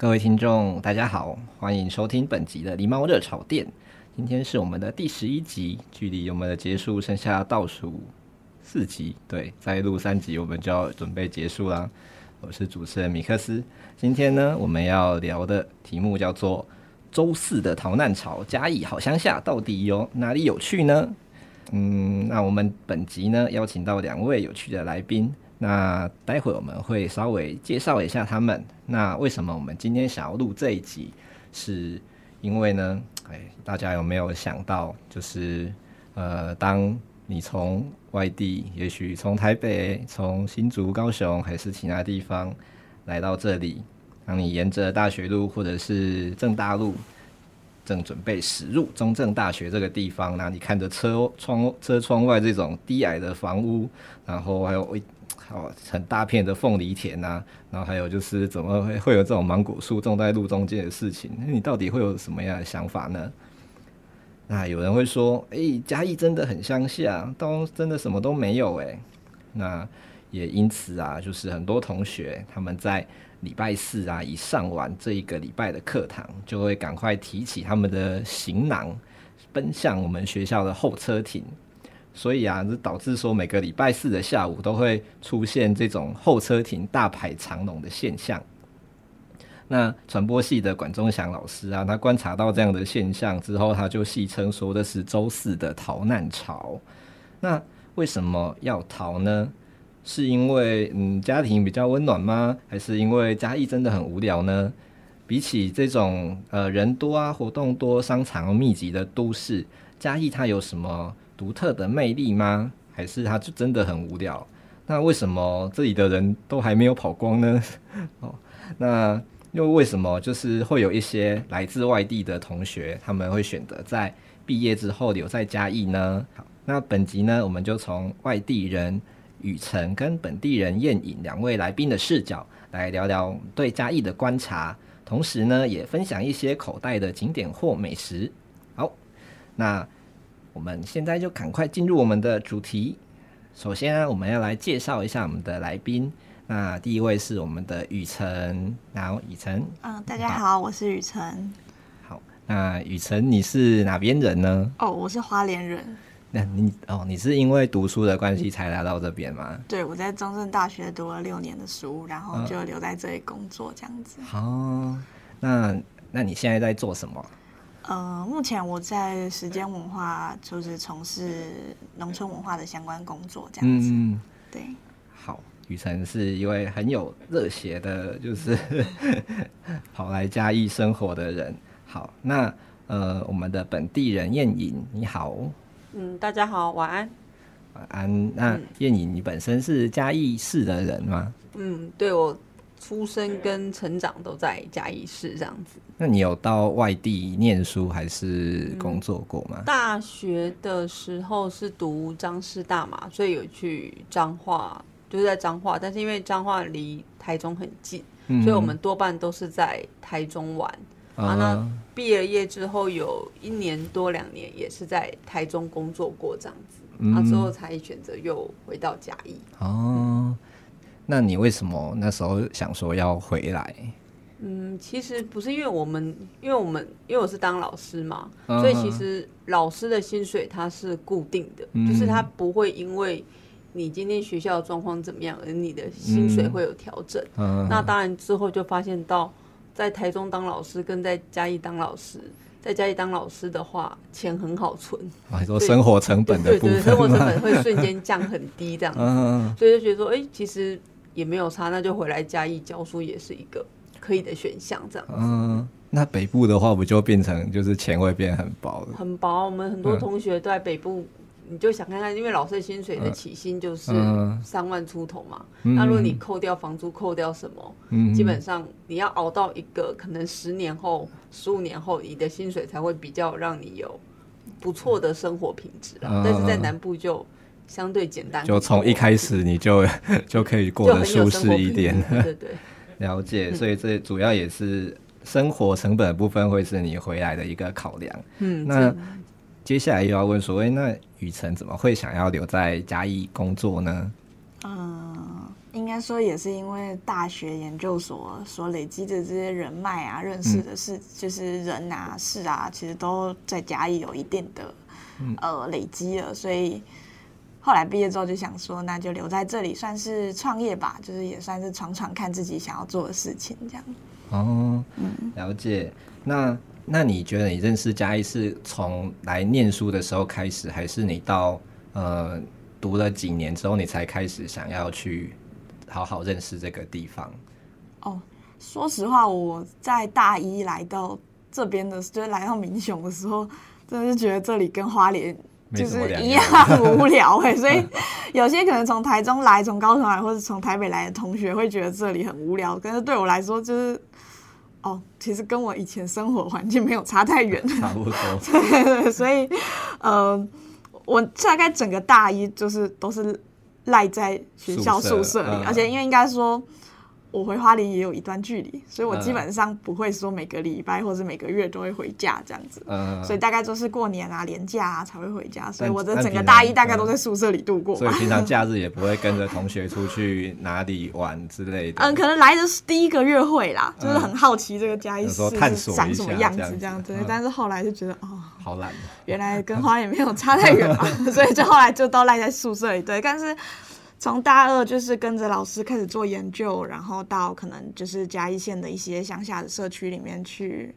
各位听众，大家好，欢迎收听本集的狸猫热炒店。今天是我们的第十一集，距离我们的结束剩下倒数四集。对，再录三集，我们就要准备结束啦。我是主持人米克斯。今天呢，我们要聊的题目叫做“周四的逃难潮，嘉义好乡下到底有哪里有趣呢？”嗯，那我们本集呢，邀请到两位有趣的来宾。那待会我们会稍微介绍一下他们。那为什么我们今天想要录这一集？是因为呢，哎，大家有没有想到，就是呃，当你从外地，也许从台北、从新竹、高雄，还是其他地方来到这里，当你沿着大学路或者是正大路，正准备驶入中正大学这个地方，那你看着车窗车窗外这种低矮的房屋，然后还有一哦，很大片的凤梨田呐、然后还有就是怎么会会有这种芒果树种在路中间的事情？那你到底会有什么样的想法呢？那有人会说，哎、欸，嘉义真的很乡下，都真的什么都没有哎。那也因此啊，就是很多同学他们在礼拜四啊，一上完这一个礼拜的课堂，就会赶快提起他们的行囊，奔向我们学校的候车亭。所以啊，这导致说每个礼拜四的下午都会出现这种候车亭大排长龙的现象。那传播系的管中祥老师啊，他观察到这样的现象之后，他就戏称说的是周四的逃难潮。那为什么要逃呢？是因为嗯家庭比较温暖吗？还是因为嘉义真的很无聊呢？比起这种呃人多啊、活动多、商场密集的都市，嘉义它有什么独特的魅力吗？还是它就真的很无聊？那为什么这里的人都还没有跑光呢？哦，那又为什么就是会有一些来自外地的同学，他们会选择在毕业之后留在嘉义呢？好，那本集呢，我们就从外地人雨辰跟本地人彦颖两位来宾的视角来聊聊对嘉义的观察，同时呢，也分享一些口袋的景点或美食。好，那。我们现在就赶快进入我们的主题。首先呢，我们要来介绍一下我们的来宾。那第一位是我们的雨辰，然后雨辰，嗯，大家好，我是雨辰。好，那雨辰你是哪边人呢？哦，我是花莲人。那你哦，你是因为读书的关系才来到这边吗？对，我在中正大学读了六年的书，然后就留在这里工作这样子。好、哦，那那你现在在做什么？呃，目前我在时间文化就是从事农村文化的相关工作，这样子。嗯，对。好，雨辰是一位很有热血的，就是 跑来嘉义生活的人。好，那呃，我们的本地人燕颖，你好。嗯，大家好，晚安。晚安。那燕颖，你本身是嘉义市的人吗？嗯，对我。出生跟成长都在嘉义市这样子。那你有到外地念书还是工作过吗？嗯，大学的时候是读彰师大嘛，所以有去彰化，就是在彰化。但是因为彰化离台中很近，嗯，所以我们多半都是在台中玩。啊，啊，那毕了业之后有一年多两年也是在台中工作过这样子，嗯，啊，之后才选择又回到嘉义。哦。那你为什么那时候想说要回来？嗯，其实不是因为我们，因为我们因为我是当老师嘛，uh-huh. 所以其实老师的薪水它是固定的，uh-huh. 就是它不会因为你今天学校的状况怎么样，而你的薪水会有调整。Uh-huh. 那当然之后就发现到在台中当老师跟在嘉义当老师，在嘉义当老师的话，钱很好存。啊，说生活成本的部分，对对，生活成本会瞬间降很低，这样 所以就觉得说，哎、欸，其实也没有差，那就回来加一教书也是一个可以的选项，这样子。嗯，那北部的话，不就变成就是钱会变很薄了？很薄，我们很多同学都在北部。嗯你就想看看，因为老师的薪水的起薪就是三万出头嘛。嗯、那如果你扣掉房租，扣掉什么，嗯、基本上你要熬到一个可能十年后、十五年后，你的薪水才会比较让你有不错的生活品质啊。嗯、但是在南部就相对简单，就从一开始你就 就可以过得舒适一点。对对对，了解。所以这主要也是生活成本的部分会是你回来的一个考量。嗯，那。接下来又要问说，哎，那雨辰怎么会想要留在嘉义工作呢？嗯，应该说也是因为大学研究所所累积的这些人脉啊，认识的事，嗯、就是人啊、事啊，其实都在嘉义有一定的、嗯、呃累积了，所以后来毕业之后就想说，那就留在这里算是创业吧，就是也算是闯闯看自己想要做的事情这样。哦，嗯，了解。那那你觉得你认识嘉义是从来念书的时候开始，还是你到呃读了几年之后，你才开始想要去好好认识这个地方？哦，说实话，我在大一来到这边的，就是来到民雄的时候，真的是觉得这里跟花莲就是一样无聊哎、欸，所以 有些可能从台中来、从高雄来，或者从台北来的同学会觉得这里很无聊，但是对我来说就是。哦，其实跟我以前生活环境没有差太远，差不多。对 对，所以，呃，我大概整个大一就是都是赖在学校宿舍里，舍而且因为应该说。我回花莲也有一段距离，所以我基本上不会说每个礼拜或者每个月都会回家这样子，嗯、所以大概都是过年啊、年假啊才会回家，所以我的整个大一大概都在宿舍里度过。所以平常假日也不会跟着同学出去哪里玩之类的。嗯，可能来的是第一个月会啦，就是很好奇这个嘉义市是长什么样子这样子，嗯、但是后来就觉得哦，好懒，原来跟花莲没有差太远嘛，所以就后来就都赖在宿舍里。对，但是。从大二就是跟着老师开始做研究，然后到可能就是嘉义县的一些乡下的社区里面去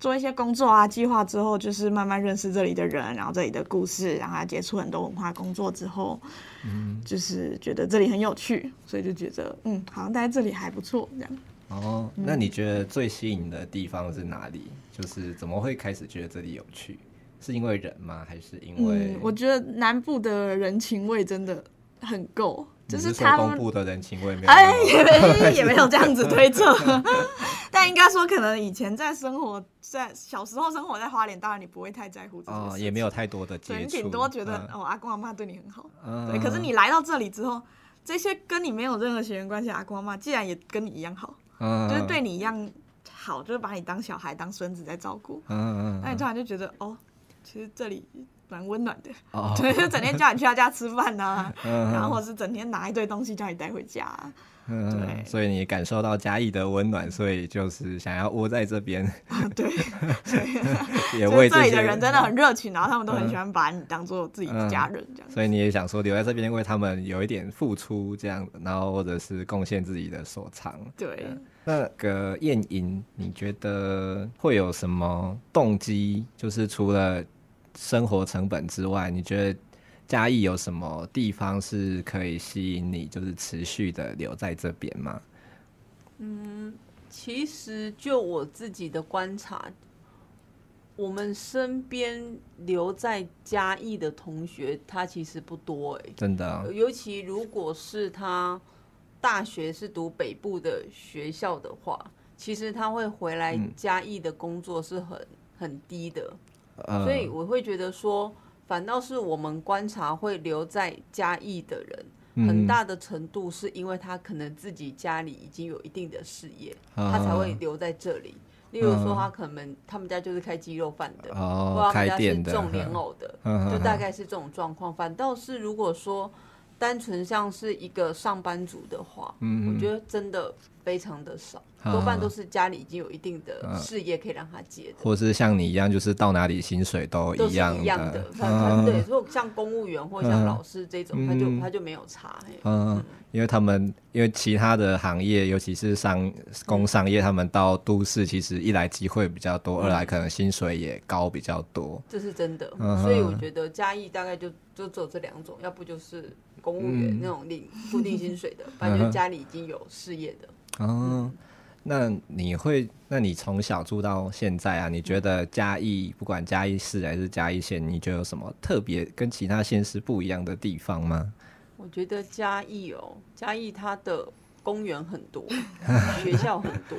做一些工作啊、计划之后，就是慢慢认识这里的人，然后这里的故事，然后接触很多文化工作之后，嗯，就是觉得这里很有趣，所以就觉得嗯，好像待在这里还不错这样。哦，那你觉得最吸引的地方是哪里？就是怎么会开始觉得这里有趣？是因为人吗？还是因为？嗯，我觉得南部的人情味真的。很够，就是他们东部的人情味没有，哎，也没 也没有这样子推测，但应该说，可能以前在生活在小时候生活在花莲，当然你不会太在乎这些，哦，也没有太多的接触，你顶多觉得、嗯、哦，阿公阿妈对你很好，嗯、对。可是你来到这里之后，这些跟你没有任何血缘关系，阿公阿妈既然也跟你一样好，嗯、就是对你一样好，就是把你当小孩当孙子在照顾，嗯嗯，那你突然就觉得哦，其实这里。蛮温暖的，哦、对，就整天叫你去他家吃饭呐、啊，嗯、然后或是整天拿一堆东西叫你带回家、啊，嗯、对，所以你感受到嘉义的温暖，所以就是想要窝在这边，对，也为这里的人真的很热情，然后他们都很喜欢把你当做自己的家人这样、所以你也想说留在这边，为他们有一点付出这样，然后或者是贡献自己的所长，对。那个燕莹，你觉得会有什么动机？就是除了生活成本之外，你觉得嘉义有什么地方是可以吸引你，就是持续的留在这边吗？嗯，其实就我自己的观察，我们身边留在嘉义的同学，他其实不多哎、欸，真的、哦。尤其如果是他大学是读北部的学校的话，其实他会回来嘉义的工作是很、嗯、很低的。所以我会觉得说，反倒是我们观察会留在嘉义的人，很大的程度是因为他可能自己家里已经有一定的事业，他才会留在这里。例如说，他可能他们家就是开鸡肉饭的，或者他们家是种莲藕的，就大概是这种状况。反倒是如果说单纯像是一个上班族的话，嗯我觉得真的。非常的少，多半都是家里已经有一定的事业可以让他接的，或者是像你一样，就是到哪里薪水都一样的。一样的，他对，如果像公务员或像老师这种，他就他就没有差。嗯，因为他们因为其他的行业，尤其是商工商业，他们到都市其实一来机会比较多，二来可能薪水也高比较多。这是真的，所以我觉得嘉义大概就就只有这两种，要不就是。公务员那种领固定薪水的，反正就家里已经有事业的。哦，那你会？那你从小住到现在啊？你觉得嘉义不管嘉义市还是嘉义县，你觉得有什么特别跟其他县市不一样的地方吗？我觉得嘉义哦，嘉义它的。公园很多，学校很多，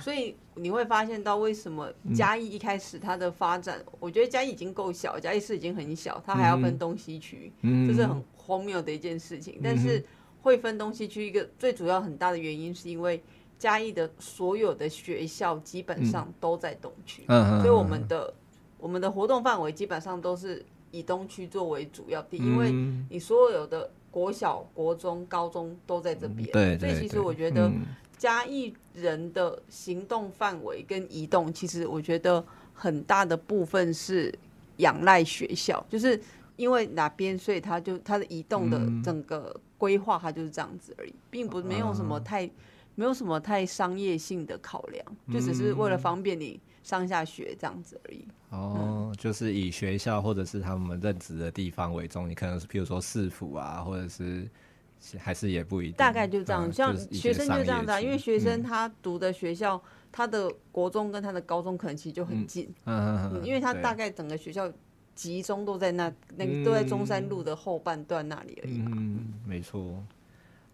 所以你会发现到为什么嘉义一开始它的发展，嗯、我觉得嘉义已经够小，嘉义市已经很小，它还要分东西区，嗯、这是很荒谬的一件事情。嗯、但是会分东西区，一个最主要很大的原因是因为嘉义的所有的学校基本上都在东区，嗯、所以我们的我们的活动范围基本上都是以东区作为主要地，因为你所有的。国小、国中、高中都在这边，对，所以其实我觉得嘉义人的行动范围跟移动，其实我觉得很大的部分是仰赖学校，就是因为哪边，所以它就它的移动的整个规划，它就是这样子而已，并不没有什么太没有什么太商业性的考量，就只是为了方便你。上下学这样子而已。哦，就是以学校或者是他们任职的地方为重，你可能是譬如说市府啊，或者是还是也不一定。大概就这样，像学生就这样子啊，因为学生他读的学校，他的国中跟他的高中可能其实就很近。嗯嗯嗯，因为他大概整个学校集中都在那，那个都在中山路的后半段那里而已。嗯，没错。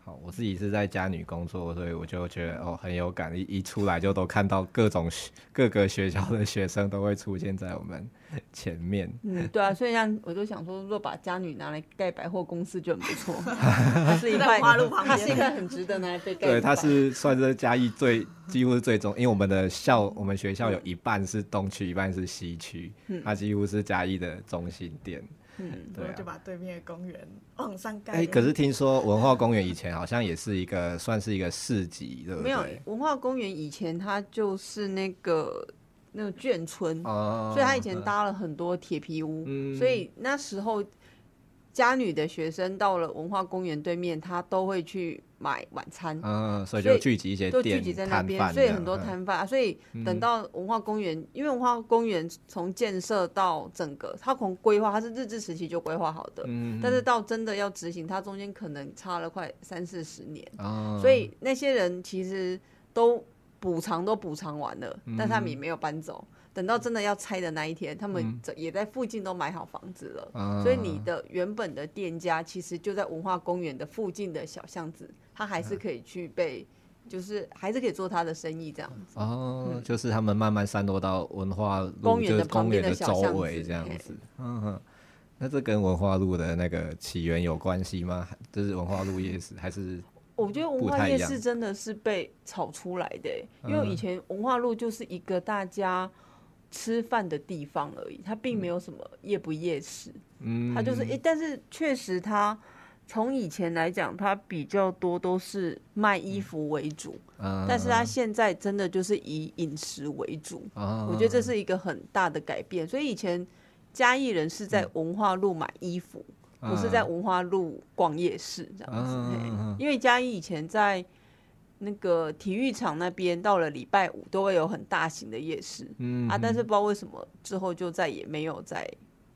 好，我自己是在家女工作，所以我就觉得哦很有感，一一出来就都看到各种各个学校的学生都会出现在我们前面。嗯，对啊，所以像我就想说，如果把嘉女拿来盖百货公司就很不错。它是一块花路旁边，它是一块很值得拿来被盖。对，它是算是嘉义最几乎是最中，因为我们的校我们学校有一半是东区，一半是西区，它几乎是嘉义的中心点。嗯，对、啊，就把对面的公园往上盖。哎、欸，可是听说文化公园以前好像也是一个，算是一个市集，对不对？没有，文化公园以前它就是那个那个眷村，哦、所以它以前搭了很多铁皮屋，嗯、所以那时候。嘉女的学生到了文化公园对面，他都会去买晚餐，嗯，所以就聚集一些都聚集在那边，所以很多摊贩啊。所以等到文化公园，因为文化公园从建设到整个，它从规划，它是日治时期就规划好的，嗯，但是到真的要执行，它中间可能差了快三四十年，所以那些人其实都补偿都补偿完了，但他们也没有搬走。等到真的要拆的那一天，他们也在附近都买好房子了，嗯、所以你的原本的店家其实就在文化公园的附近的小巷子，他还是可以去被，就是还是可以做他的生意这样子。哦，嗯、就是他们慢慢散落到文化公园的旁边的周围这样子。嗯哼，那这跟文化路的那个起源有关系吗？就是文化路夜市还是？我觉得文化夜市真的是被炒出来的，因为以前文化路就是一个大家。吃饭的地方而已，它并没有什么夜不夜市，嗯，它就是诶、欸，但是确实它从以前来讲，它比较多都是卖衣服为主，嗯、但是它现在真的就是以饮食为主，嗯、我觉得这是一个很大的改变。所以以前嘉义人是在文化路买衣服，嗯、不是在文化路逛夜市这样子，嗯、因为嘉义以前在。那个体育场那边到了礼拜五都会有很大型的夜市，嗯啊，但是不知道为什么之后就再也没有再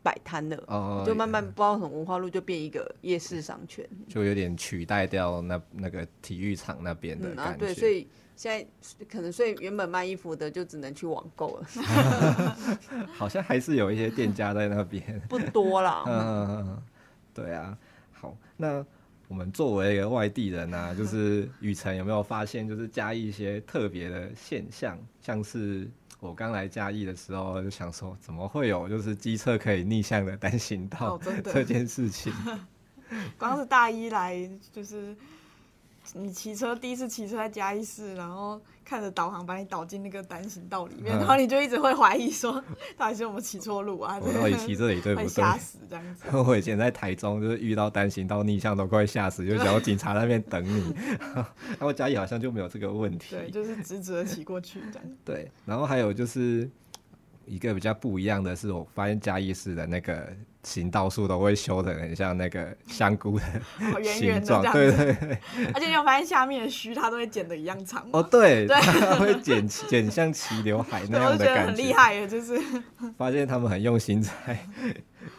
摆摊了，哦，就慢慢不知道从文化路就变一个夜市商圈，就有点取代掉那那个体育场那边的感觉，嗯啊。对，所以现在可能所以原本卖衣服的就只能去网购了 好像还是有一些店家在那边，不多啦。嗯，对啊，好那。我们作为一个外地人啊，就是雨辰有没有发现，就是嘉义一些特别的现象？像是我刚来嘉义的时候，就想说，怎么会有就是机车可以逆向的单行道这件事情？光是大一来就是你骑车第一次骑车在嘉义市，然后看着导航把你导进那个单行道里面，嗯、然后你就一直会怀疑说，到底是我们骑错路啊？我到底骑这里对不对？吓死这样子。我以前在台中就是遇到单行道逆向都快吓死，就想要警察那边等你。然后嘉义好像就没有这个问题。对，就是直直的骑过去这样。对，然后还有就是。一个比较不一样的是，我发现嘉义市的那个行道树都会修的很像那个香菇的形状，哦、对对对。而且你有发现下面的须它都会剪的一样长哦，对，对，它会剪剪像齐刘海 那样的感觉，很厉害耶，就是。发现他们很用心在。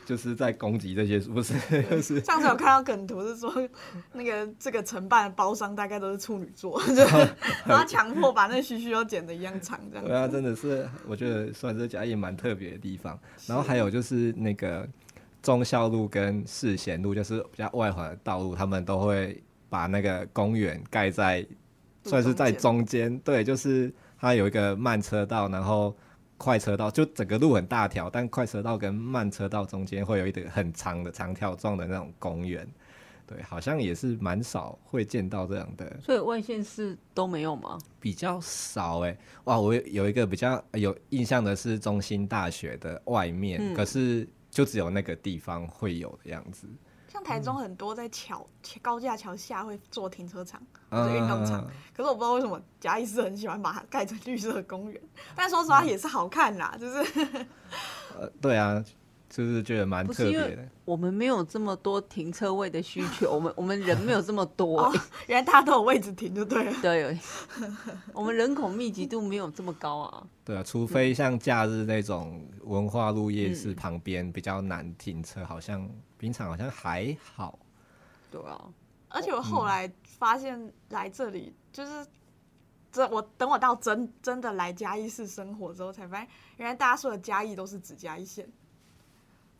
就是在攻击这些，不是？就是上次有看到梗图，是说那个这个承办的包商大概都是处女座，就然后强迫把那须须都剪的一样长，这样。对啊，真的是，我觉得算是嘉义蛮特别的地方。然后还有就是那个忠孝路跟世贤路，就是比较外环的道路，他们都会把那个公园盖在算是在中间，对，就是它有一个慢车道，然后。快车道就整个路很大条，但快车道跟慢车道中间会有一个很长的长条状的那种公园，对，好像也是蛮少会见到这样的。所以外县市都没有吗？比较少哎、欸，哇，我有一个比较有印象的是中心大学的外面，嗯、可是就只有那个地方会有的样子。像台中很多在桥、嗯、高架桥下会做停车场或者运动场，嗯、可是我不知道为什么嘉义市很喜欢把它盖成绿色公园。但说实话也是好看啦，嗯、就是。呃，对啊，就是觉得蛮特别的。我们没有这么多停车位的需求，我们我们人没有这么多、欸 哦，原来大家都有位置停就对了。对，我们人口密集度没有这么高啊。对啊，除非像假日那种文化路夜市旁边比较难停车，嗯、好像。平常好像还好，对啊，而且我后来发现来这里就是，这我等我到真真的来嘉义市生活之后，才发现原来大家说的嘉义都是指嘉义县，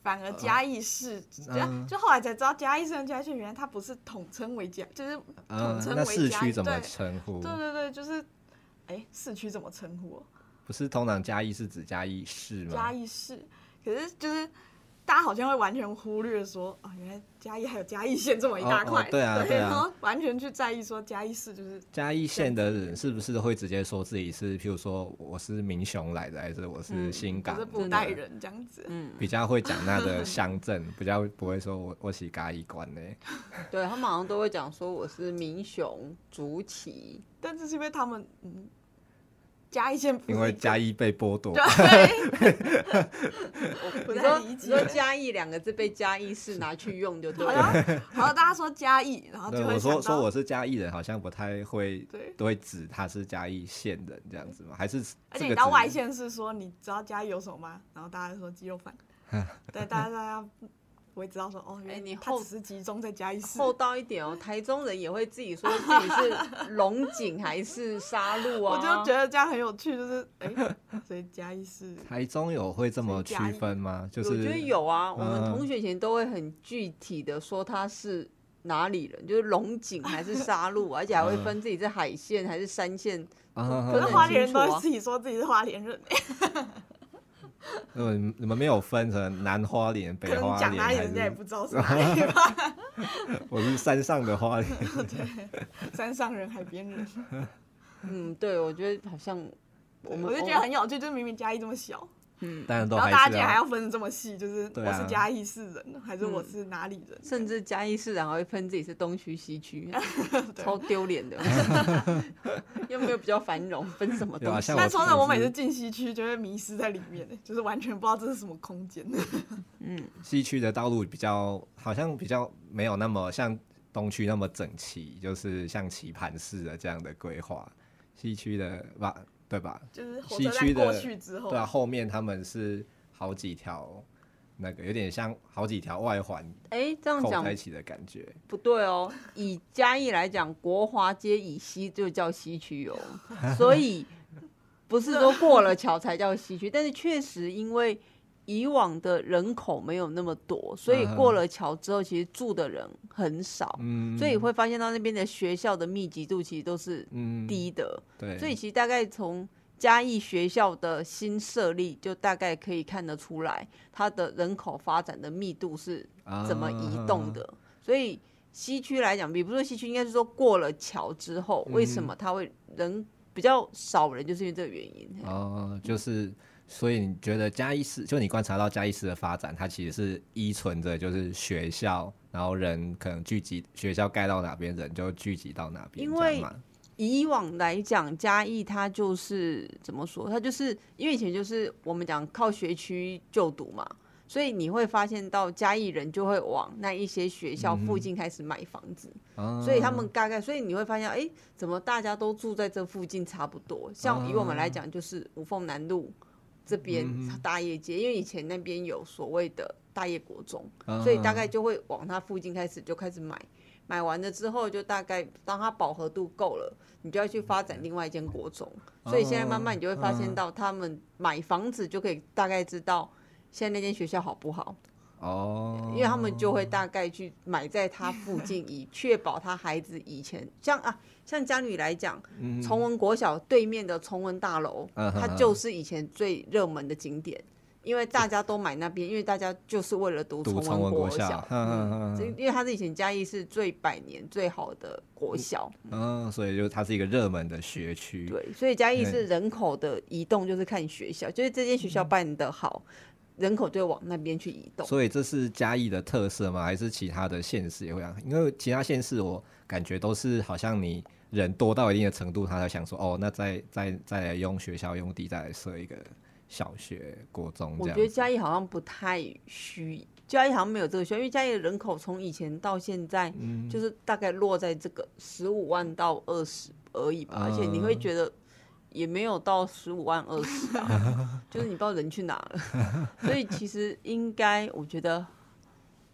反而嘉义市，就就后来才知道嘉义市跟嘉义县原来它不是统称为嘉，就是统称为嘉义。那市区怎么称呼？对对对，就是，哎，市区怎么称呼？不是通常嘉义是指嘉义市吗？嘉义市，可是就是。大家好像会完全忽略说哦，原来嘉义还有嘉义县这么一大块，哦哦，对啊，对啊，然后完全去在意说嘉义市就是嘉义县的人是不是会直接说自己是，譬如说我是民雄来的，还是我是新港，嗯、是布袋人这样子，嗯，比较会讲那个 乡镇，比较不会说我我是嘉义关呢，对他们好像都会讲说我是民雄竹崎，但这是因为他们嗯。嘉义县，因为 嘉义被剥夺。对，我不太理解。说嘉义两个字被嘉义市拿去用就对了。好像大家说嘉义，然后就会我说说我是嘉义人，好像不太会，都会指他是嘉义县人这样子吗？还是？而且你到外县是说你知道嘉义有什么吗？然后大家说鸡肉饭。对，大家大家。我会知道说哦，哎，你后只是集中在嘉义市，厚道一点哦。台中人也会自己说自己是龙井还是沙鹿啊？我就觉得这样很有趣，就是哎，所以嘉义市。台中有会这么区分吗？就是我觉得有啊，我们同学以前都会很具体的说他是哪里人，就是龙井还是沙鹿，而且还会分自己是海线还是山线。可是花莲人都自己说自己是花莲人。嗯，你们没有分成南花莲、北花莲，讲哪里人家也不知道是 哪里吧？我是山上的花莲，对，山上人、海边人。嗯，对，我觉得好像我们，我就觉得很有趣，就是明明嘉义这么小。嗯，然后大家竟然还要分的这么细，就是我是嘉义市人，啊、还是我是哪里人？甚至嘉义市然后会分自己是东区、西区，超丢脸的。又没有比较繁荣，分什么东西？但说的我每次进西区就会迷失在里面，就是完全不知道这是什么空间。嗯，西区的道路比较好像比较没有那么像东区那么整齐，就是像棋盘式的这样的规划。西区的吧。对吧？就是西区的，对啊，后面他们是好几条，那个有点像好几条外环，哎，这样讲在一起的感觉不对哦。以嘉义来讲，国华街以西就叫西区哦，所以不是说过了桥才叫西区，但是确实因为。以往的人口没有那么多，所以过了桥之后，其实住的人很少，嗯、所以会发现到那边的学校的密集度其实都是低的。嗯、对，所以其实大概从嘉义学校的新设立，就大概可以看得出来，它的人口发展的密度是怎么移动的。啊、所以西区来讲，比如说西区，应该是说过了桥之后，为什么它会人比较少人，就是因为这个原因。哦，就是所以你觉得嘉义市，就你观察到嘉义市的发展，它其实是依存着就是学校，然后人可能聚集，学校盖到哪边，人就聚集到哪边。因为以往来讲，嘉义它就是怎么说？它就是因为以前就是我们讲靠学区就读嘛。所以你会发现到嘉义人就会往那一些学校附近开始买房子，嗯、所以他们大概，所以你会发现，哎、欸，怎么大家都住在这附近差不多？像以我们来讲，就是五凤南路这边大业街，因为以前那边有所谓的大业国中，所以大概就会往它附近开始就开始买，买完了之后就大概当它饱和度够了，你就要去发展另外一间国中。所以现在慢慢你就会发现到，他们买房子就可以大概知道。现在那间学校好不好？哦、oh，因为他们就会大概去买在他附近，以确保他孩子以前像啊，像家女来讲，崇文国小对面的崇文大楼，它就是以前最热门的景点。因为大家都买那边，因为大家就是为了读崇文国小，嗯，因为它是以前嘉义是最百年最好的国小，嗯，所以就它是一个热门的学区。对，所以嘉义是人口的移动就是看学校，就是这间学校办得好。嗯人口就往那边去移动，所以这是嘉义的特色吗？还是其他的县市也会这样？因为其他县市我感觉都是好像你人多到一定的程度，他才想说哦，那再再再来用学校用地再来设一个小学、国中。我觉得嘉义好像不太需，嘉义好像没有这个需要，因为嘉义的人口从以前到现在，就是大概落在这个十五万到二十而已吧，嗯，而且你会觉得。也没有到十五万二十啊，就是你不知道人去哪了，所以其实应该，我觉得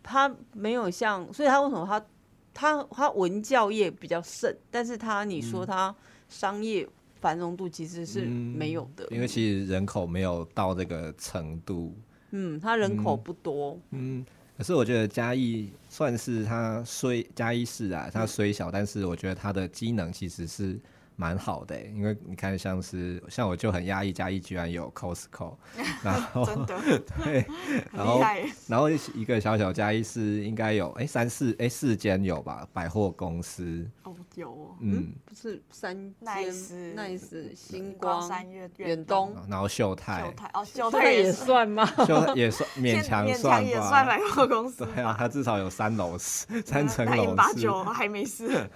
他没有像，所以他为什么他他他文教业比较盛，但是他你说他商业繁荣度其实是没有的，因为其实人口没有到这个程度，嗯，他人口不多，嗯，可是我觉得嘉义算是他虽嘉义市啊，他虽小，但是我觉得他的机能其实是。蛮好的、欸，因为你看，像是像我就很压抑，嘉义居然有 Costco，然后真的？对，然后然后一个小小嘉义市应该有哎、欸、三四哎、欸、四间有吧百货公司哦有哦嗯。不是三奈斯奈斯星光三月远东然后秀泰秀泰哦秀泰也算吗？秀泰也算勉强算吧，也算百货公司对啊，它至少有三楼三层楼。一八九还没事，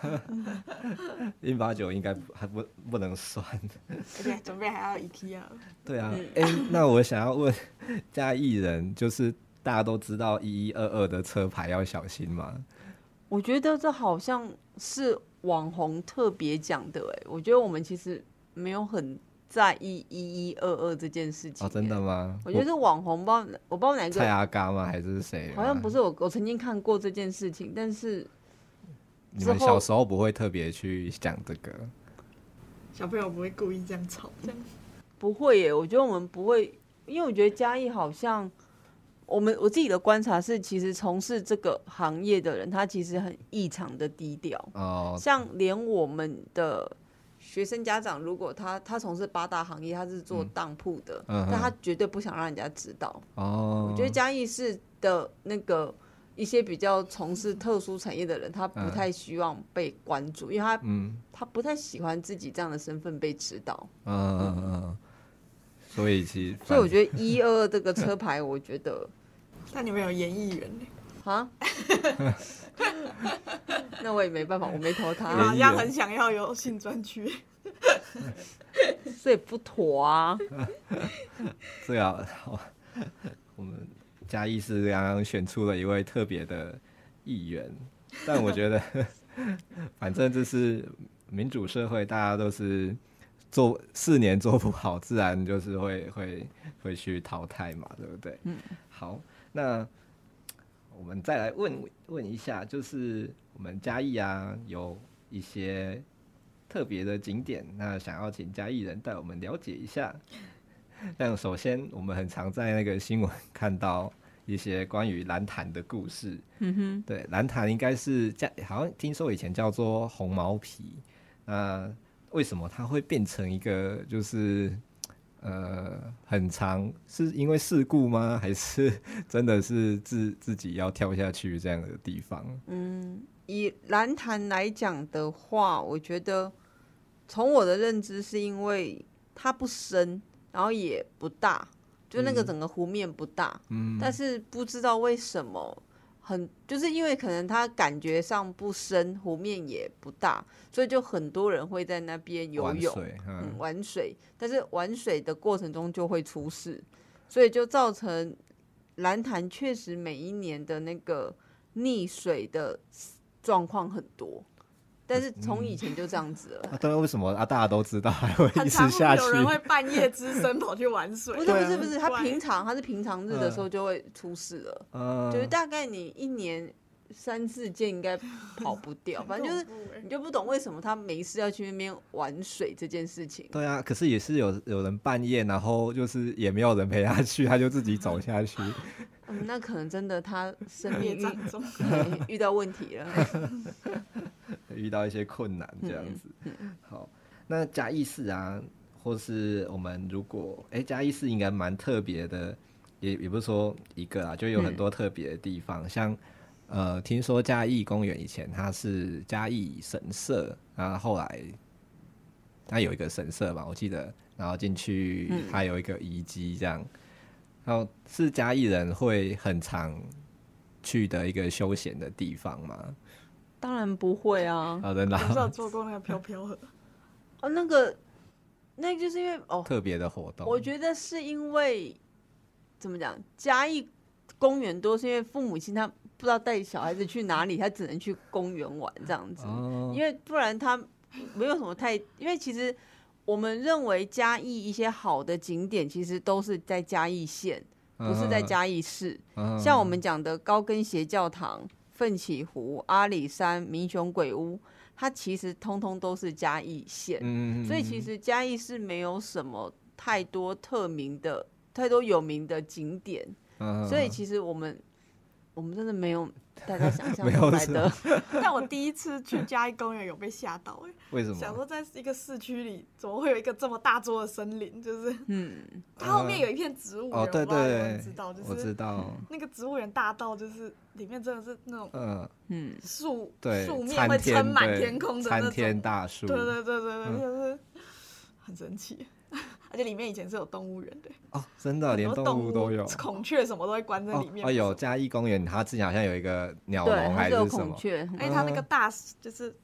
一八九应该。还不不能算，而且准备还要一 T 啊。对啊，哎、欸，那我想要问嘉义人，就是大家都知道一一二二的车牌要小心吗？我觉得这好像是网红特别讲的，哎，我觉得我们其实没有很在意一一二二这件事情。哦，真的吗？我觉得是网红，不知道我不知道哪个蔡阿嘎吗？还是谁？好像不是我，我曾经看过这件事情，但是你们小时候不会特别去讲这个。小朋友不会故意这样吵，这样不会耶。我觉得我们不会，因为我觉得嘉义好像我们我自己的观察是，其实从事这个行业的人，他其实很异常的低调。哦，像连我们的学生家长，如果他他从事八大行业，他是做当铺的，嗯，但他绝对不想让人家知道。哦，我觉得嘉义市的那个。一些比较从事特殊产业的人，他不太希望被关注，嗯、因为他、嗯、他不太喜欢自己这样的身份被指导。嗯嗯嗯。所以其实，所以我觉得一二这个车牌，我觉得，但你们有演艺员啊？那我也没办法，我没投他。好像很想要有性专区，所以不妥啊。对啊，我们。嘉义是刚刚选出了一位特别的议员，但我觉得，反正这是民主社会，大家都是做四年做不好，自然就是会会会去淘汰嘛，对不对？嗯。好，那我们再来问问一下，就是我们嘉义啊，有一些特别的景点，那想要请嘉义人带我们了解一下。但首先，我们很常在那个新闻看到一些关于蓝潭的故事。嗯哼，对，蓝潭应该是叫，好像听说以前叫做红毛皮。那为什么它会变成一个就是呃，很长，是因为事故吗？还是真的是自自己要跳下去这样的地方？嗯，以蓝潭来讲的话，我觉得从我的认知是因为它不深，然后也不大，就那个整个湖面不大，嗯，但是不知道为什么。很就是因为可能它感觉上不深，湖面也不大，所以就很多人会在那边游泳、玩水，嗯，玩水。但是玩水的过程中就会出事，所以就造成蓝潭确实每一年的那个溺水的状况很多。但是从以前就这样子了。啊、对，为什么啊？大家都知道，还会一直下去。有人会半夜只身跑去玩水。不是不是不是，他平常他是平常日的时候就会出事了。嗯，就是大概你一年三四件应该跑不掉。反正就是你就不懂为什么他没事要去那边玩水这件事情。对啊，可是也是有有人半夜，然后就是也没有人陪他去，他就自己走下去。嗯，那可能真的他生命遇到问题了。遇到一些困难这样子，好，那嘉义市啊，或是我们如果哎，嘉义市应该蛮特别的，也也不是说一个啊，就有很多特别的地方，嗯、像呃，听说嘉义公园以前它是嘉义神社，然后后来它有一个神社吧，我记得，然后进去它有一个遗迹这样，然后是嘉义人会很常去的一个休闲的地方吗？当然不会啊！好的，那我有做过那个飘飘河。哦，那个，那个就是因为哦，特别的活动。我觉得是因为怎么讲，嘉义公园多，是因为父母亲他不知道带小孩子去哪里，他只能去公园玩这样子。哦。因为不然他没有什么太，因为其实我们认为嘉义一些好的景点，其实都是在嘉义县，不是在嘉义市。嗯。像我们讲的高跟鞋教堂。奋起湖、阿里山、民雄鬼屋，它其实通通都是嘉义县，嗯，所以其实嘉义是没有什么太多特名的、太多有名的景点，嗯，所以其实我们。我们真的没有 大家想象中来的，但我第一次去嘉义公园有被吓到哎、欸，为什么？想说在一个市区里，怎么会有一个这么大座的森林？就是，嗯，它后面有一片植物园，哦，对对对，知道，就是我知道，那个植物园大道就是里面真的是那种，嗯嗯，树对树面会撑满天空的那种参天大树，对对对对对，嗯、就是很神奇。而且里面以前是有动物园的哦，真的连动物都有，孔雀什么都会关在里面。哦，有嘉义公园，它之前好像有一个鸟笼还是什么？孔雀，哎、嗯，它那个大就是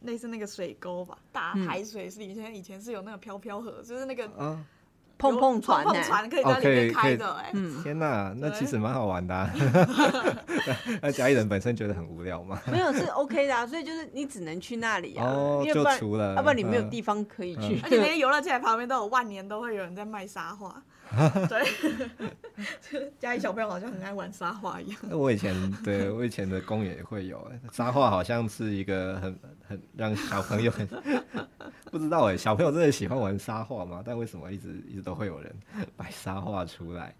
类似那个水沟吧，大海水是以前以前是有那个飘飘河，就是那个。嗯碰碰船，碰碰船可以在里面开的哎、欸！嗯，天哪，那其实蛮好玩的、啊。那嘉义人本身觉得很无聊吗？没有，是 OK 的啊。所以就是你只能去那里啊，哦、因为不然就除了，要不然你没有地方可以去。嗯、而且那些游乐器材旁边都有万年都会有人在卖沙画。对，嘉义小朋友好像很爱玩沙画一样。那 我以前对我以前的公园也会有沙画，好像是一个很很让小朋友很 不知道哎，小朋友真的喜欢玩沙画吗？但为什么一直一直都会有人摆沙画出来？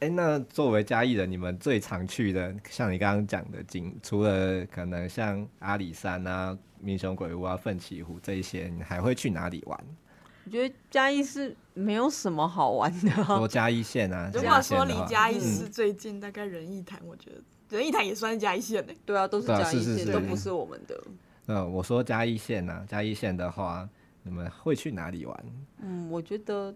哎，那作为嘉义人，你们最常去的，像你刚刚讲的景，除了可能像阿里山啊、民雄鬼屋啊、奋起湖这一些，你还会去哪里玩？我觉得嘉义是没有什么好玩的。说嘉义县啊，如果说离嘉义市最近，大概仁义潭，我觉得仁义潭也算是嘉义县的。对啊，都是嘉义县，都不是我们的。嗯，我说嘉义县啊，嘉义县的话，你们会去哪里玩？嗯，我觉得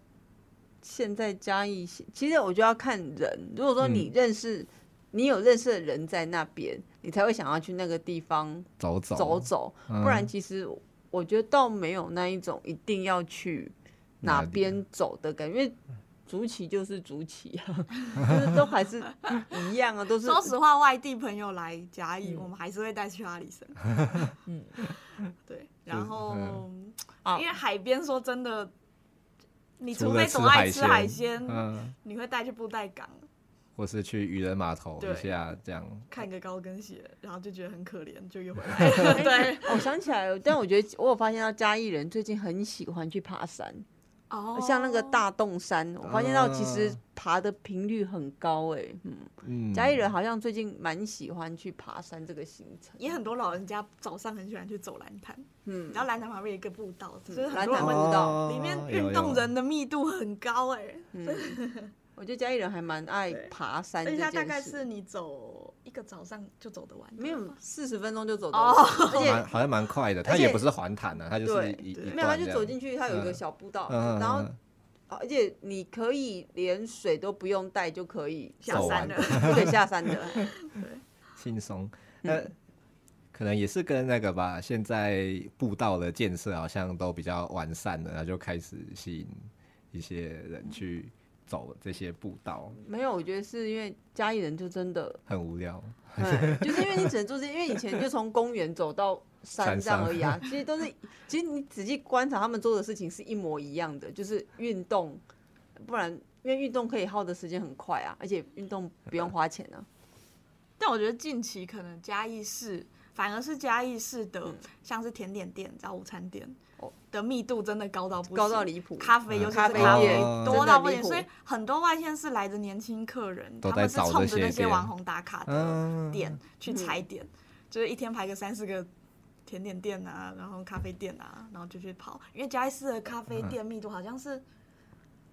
现在嘉义县，其实我就要看人。如果说你认识，嗯、你有认识的人在那边，你才会想要去那个地方走走走走。不然，其实。我觉得倒没有那一种一定要去哪边走的感觉，因为竹崎就是竹崎啊，就是都还是一样啊，都是。说实话，外地朋友来嘉义，我们还是会带去阿里山。嗯，对。然后，因为海边，说真的，你除非总爱吃海鲜，你会带去布袋港。或是去渔人码头一下，这样。看个高跟鞋，然后就觉得很可怜，就又回来 了。对，我想起来了，但我觉得我有发现到嘉义人最近很喜欢去爬山。哦，像那个大洞山，我发现到其实爬的频率很高哎，嗯，嘉义人好像最近蛮喜欢去爬山这个行程，也很多老人家早上很喜欢去走兰潭，嗯，然后兰潭旁边有一个步道，就是兰潭步道。里面运动人的密度很高哎，嗯，我觉得嘉义人还蛮爱爬山，而且大概是你走一个早上就走得完，没有四十分钟就走得完，而且好像蛮快的，它也不是环潭的，它就是一没有，它就走进去，它有一个小步道，然后。而且你可以连水都不用带就可以下山了，就可以下山的，对，轻松。那可能也是跟那个吧，现在步道的建设好像都比较完善了，然后就开始吸引一些人去走这些步道。没有，我觉得是因为嘉义人就真的很无聊，就是因为你只能做这些，因为以前就从公园走到。山上而已啊，其实都是，其实你仔细观察他们做的事情是一模一样的，就是运动，不然因为运动可以耗的时间很快啊，而且运动不用花钱啊。但我觉得近期可能嘉义市反而是嘉义市的，像是甜点店、早午餐店的密度真的高到不高到离谱，咖啡尤其是咖啡。店多到不行，所以很多外县市来的年轻客人，他们是冲着那些网红打卡的店去踩点，就是一天排个三四个。甜点店啊，然后咖啡店啊，然后就去跑，因为嘉义市的咖啡店密度好像是，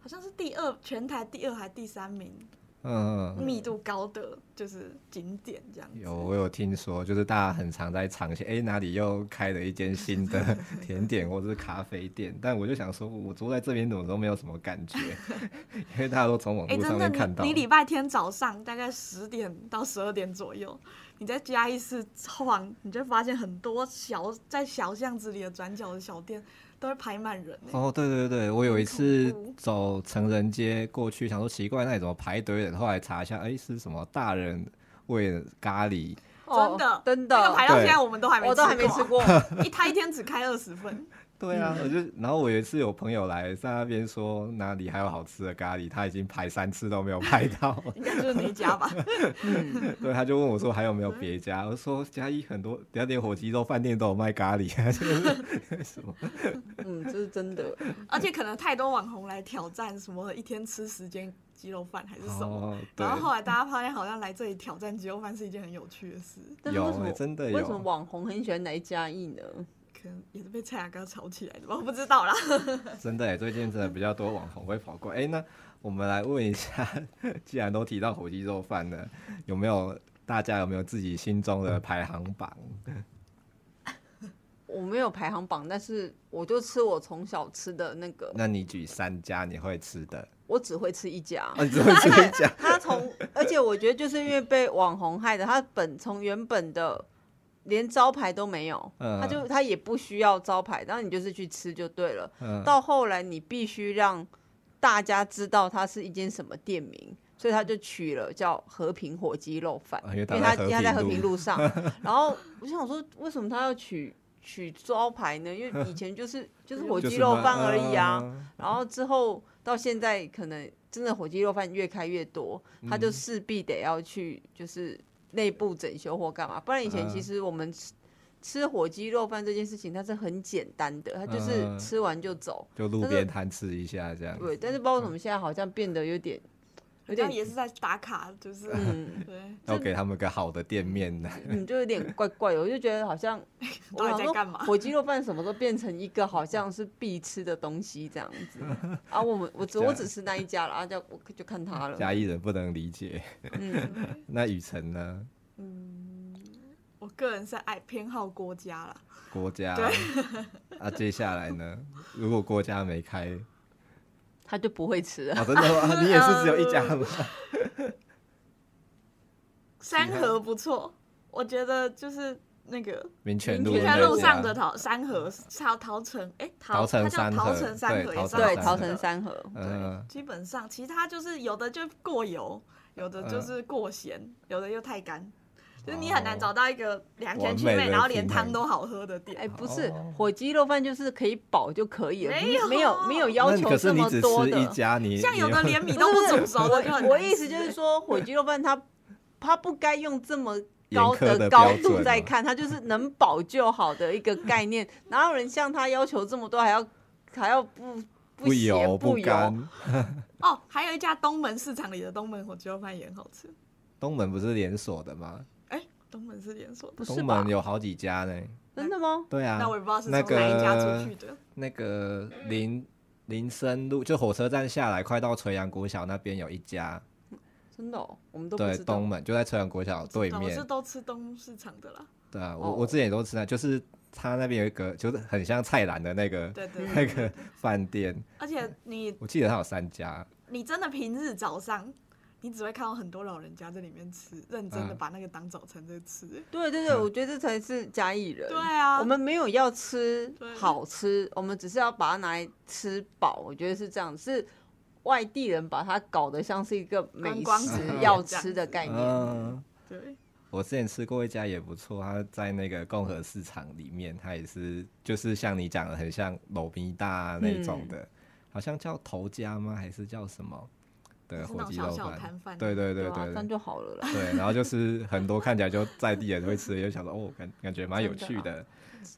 好像是第二，全台第二还第三名。嗯，密度高的就是景点这样子。有，我有听说，就是大家很常在尝鲜，哎，哪里又开了一间新的 甜点或者是咖啡店？但我就想说，我坐在这边怎么都没有什么感觉，因为大家都从网络上面看到。你礼拜天早上大概十点到十二点左右，你在嘉义市晃，你就发现很多小在小巷子里的转角的小店。都会排满人哦，对对对，我有一次走成人街过去，想说奇怪，那里怎么排队人？后来查一下，哎，是什么大人味咖喱？真的真的，那个排到现在我们都还没吃过，我都还没吃过，一他一天只开二十份。对啊，我就然后我有一次有朋友来在那边说哪里还有好吃的咖喱，他已经排三次都没有排到，应该就是那家吧。对，他就问我说还有没有别家，我说嘉义很多，连火鸡肉饭店都有卖咖喱，什么？嗯，这是真的，而且可能太多网红来挑战什么一天吃十间鸡肉饭还是什么，哦、然后后来大家发现好像来这里挑战鸡肉饭是一件很有趣的事。有，真的有。为什么网红很喜欢来嘉义呢？可能也是被蔡阿哥炒起来的吧，我不知道啦。真的，最近真的比较多网红会跑过。哎、欸，那我们来问一下，既然都提到火鸡肉饭了，有没有大家有没有自己心中的排行榜？我没有排行榜，但是我就吃我从小吃的那个。那你举三家你会吃的？我只会吃一家，哦、只会吃一家。他从，而且我觉得就是因为被网红害的，他本从原本的。连招牌都没有，他就他也不需要招牌，然后你就是去吃就对了。到后来你必须让大家知道它是一间什么店名，所以他就取了叫和平火鸡肉饭，因为他因为他在和平路 上。然后我就想说，为什么他要取取招牌呢？因为以前就是 就是火鸡肉饭而已啊。然后之后到现在，可能真的火鸡肉饭越开越多，他就势必得要去就是。内部整修或干嘛？不然以前其实我们吃、嗯、吃火鸡肉饭这件事情，它是很简单的，它就是吃完就走，就路边摊吃一下这样。对，但是不知道为什么现在好像变得有点，有点也是在打卡，就是嗯，对，要给他们个好的店面呢，嗯，就有点怪怪的，我就觉得好像 我在干嘛？火鸡肉饭什么都变成一个好像是必吃的东西这样子 啊。我们我只我只吃那一家了啊，就我就看他了。嘉义人不能理解，嗯，那雨辰呢？嗯，我个人是爱偏好郭家啦。郭家，对。啊，接下来呢？如果郭家没开，他就不会吃了。啊，真的吗？你也是只有一家吗？三河不错，我觉得就是那个民权路上的桃三河，桃桃城，哎，桃城它叫桃城三河，对，桃城三河。对，基本上其他就是有的就过油，有的就是过咸，有的又太干。就是你很难找到一个两全其美，然后连汤都好喝的店。哎，不是，火鸡肉饭就是可以饱就可以了，没有没有没有要求这么多的。像有的连米都不煮熟的就很。我意思就是说，火鸡肉饭它它不该用这么高的高度在看，它就是能饱就好的一个概念。哪有人像他要求这么多，还要还要不不油不干。哦，还有一家东门市场里的东门火鸡肉饭也很好吃。东门不是连锁的吗？东门是连锁的，东门有好几家呢。真的吗？对啊。那我也不知道是从哪一家出去的。那个林林森路，就火车站下来，快到垂杨国小那边有一家。真的、哦，我们都对东门就在垂杨国小对面。我是都吃东市场的啦。对啊，我我之前也都吃那，就是他那边有一个，就是很像菜篮的那个，对对，那个饭店。而且你，我记得他有三家。你真的平日早上，你只会看到很多老人家在里面吃，认真的把那个当早餐在吃。对对对，我觉得这才是嘉义人。对啊，我们没有要吃好吃，我们只是要把它拿来吃饱。我觉得是这样，是外地人把它搞得像是一个美食要吃的概念。嗯对。我之前吃过一家也不错，他在那个共和市场里面，他也是就是像你讲的，很像卤米大那种的，嗯、好像叫头家吗？还是叫什么的火鸡肉饭？对对对对，这样就好了啦。对，然后就是很多看起来就在地人会吃，就想说哦，感感觉蛮有趣的。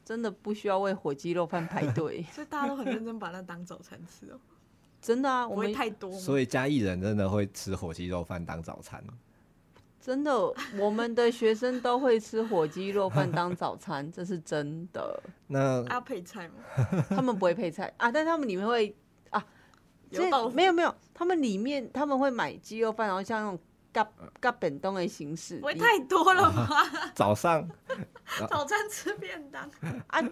真的，不需要为火鸡肉饭排队，所以大家都很认真把那当早餐吃哦。真的啊，我们太多，所以嘉义人真的会吃火鸡肉饭当早餐。真的，我们的学生都会吃火鸡肉饭当早餐，这是真的。那要配菜吗？他们不会配菜啊，但他们里面会啊，有豆腐？没有没有，他们里面他们会买鸡肉饭，然后像那种嘎嘎本东的形式。不会太多了吗？早上 早餐吃便当啊，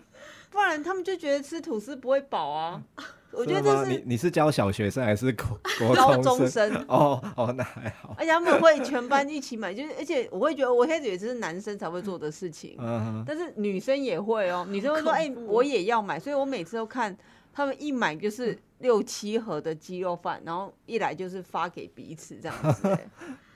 不然他们就觉得吃吐司不会饱啊。我觉得这是你你是教小学生还是国高中生？哦哦，那还好。而且他们会全班一起买，就是而且我会觉得，我开始以为这是男生才会做的事情，嗯、但是女生也会哦、喔。女生会说：“哎、欸，我也要买。”所以我每次都看他们一买就是六七盒的鸡肉饭，然后一来就是发给彼此这样子、欸。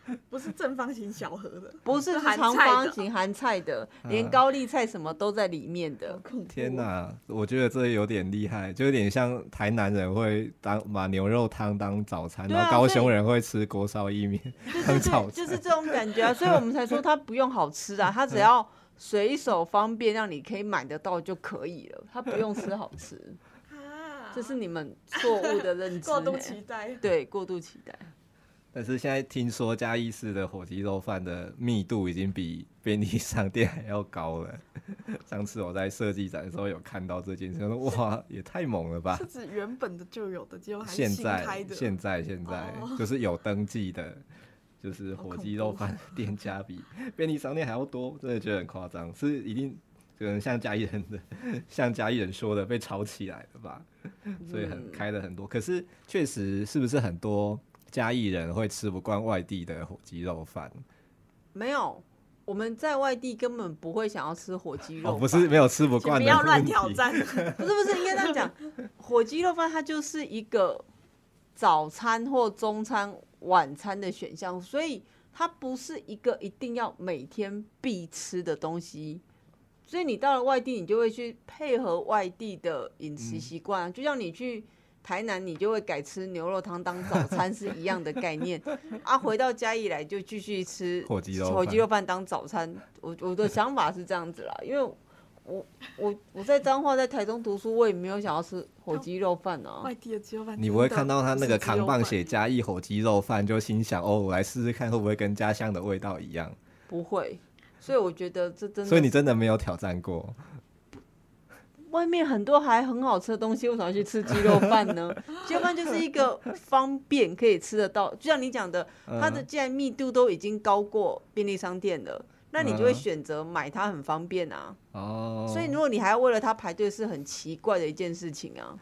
不是正方形小盒的，不是长方形含菜的，连高丽菜什么都在里面的。天哪，我觉得这有点厉害，就有点像台南人会当把牛肉汤当早餐，然后高雄人会吃锅烧意面当早餐，就是这种感觉啊。所以 我们才说它不用好吃啊，它只要随手方便，让你可以买得到就可以了，它不用吃好吃。这是你们错误的认知，过度期待，对，过度期待。但是现在听说嘉义市的火鸡肉饭的密度已经比便利商店还要高了。上次我在设计展的时候有看到这件事，说 哇，也太猛了吧！是指原本的就有的，结果还是新开的？现在现在现在就是有登记的，就是火鸡肉饭店家比便利商店还要多，真的觉得很夸张。是一定可能像嘉义人的，像嘉义人说的被炒起来了吧？所以很开了很多。可是确实是不是很多？嘉义人会吃不惯外地的火鸡肉饭？没有，我们在外地根本不会想要吃火鸡肉饭。哦，不是没有吃不惯，不要乱挑战。不是不是，应该这样讲，火鸡肉饭它就是一个早餐或中餐、晚餐的选项，所以它不是一个一定要每天必吃的东西。所以你到了外地，你就会去配合外地的饮食习惯，嗯、就像你去。台南你就会改吃牛肉汤当早餐是一样的概念 啊，回到嘉义来就继续吃火鸡肉火鸡肉饭当早餐。我我的想法是这样子啦，因为我我我在彰化在台中读书，我也没有想要吃火鸡肉饭啊。外地的鸡肉饭，你不会看到他那个扛棒写嘉义火鸡肉饭，就心想哦，我来试试看会不会跟家乡的味道一样？不会，所以我觉得这真的，所以你真的没有挑战过。外面很多还很好吃的东西，为什么要去吃鸡肉饭呢？鸡肉饭就是一个方便可以吃得到，就像你讲的，它的既然密度都已经高过便利商店了，那你就会选择买它很方便啊。哦，所以如果你还要为了它排队，是很奇怪的一件事情啊。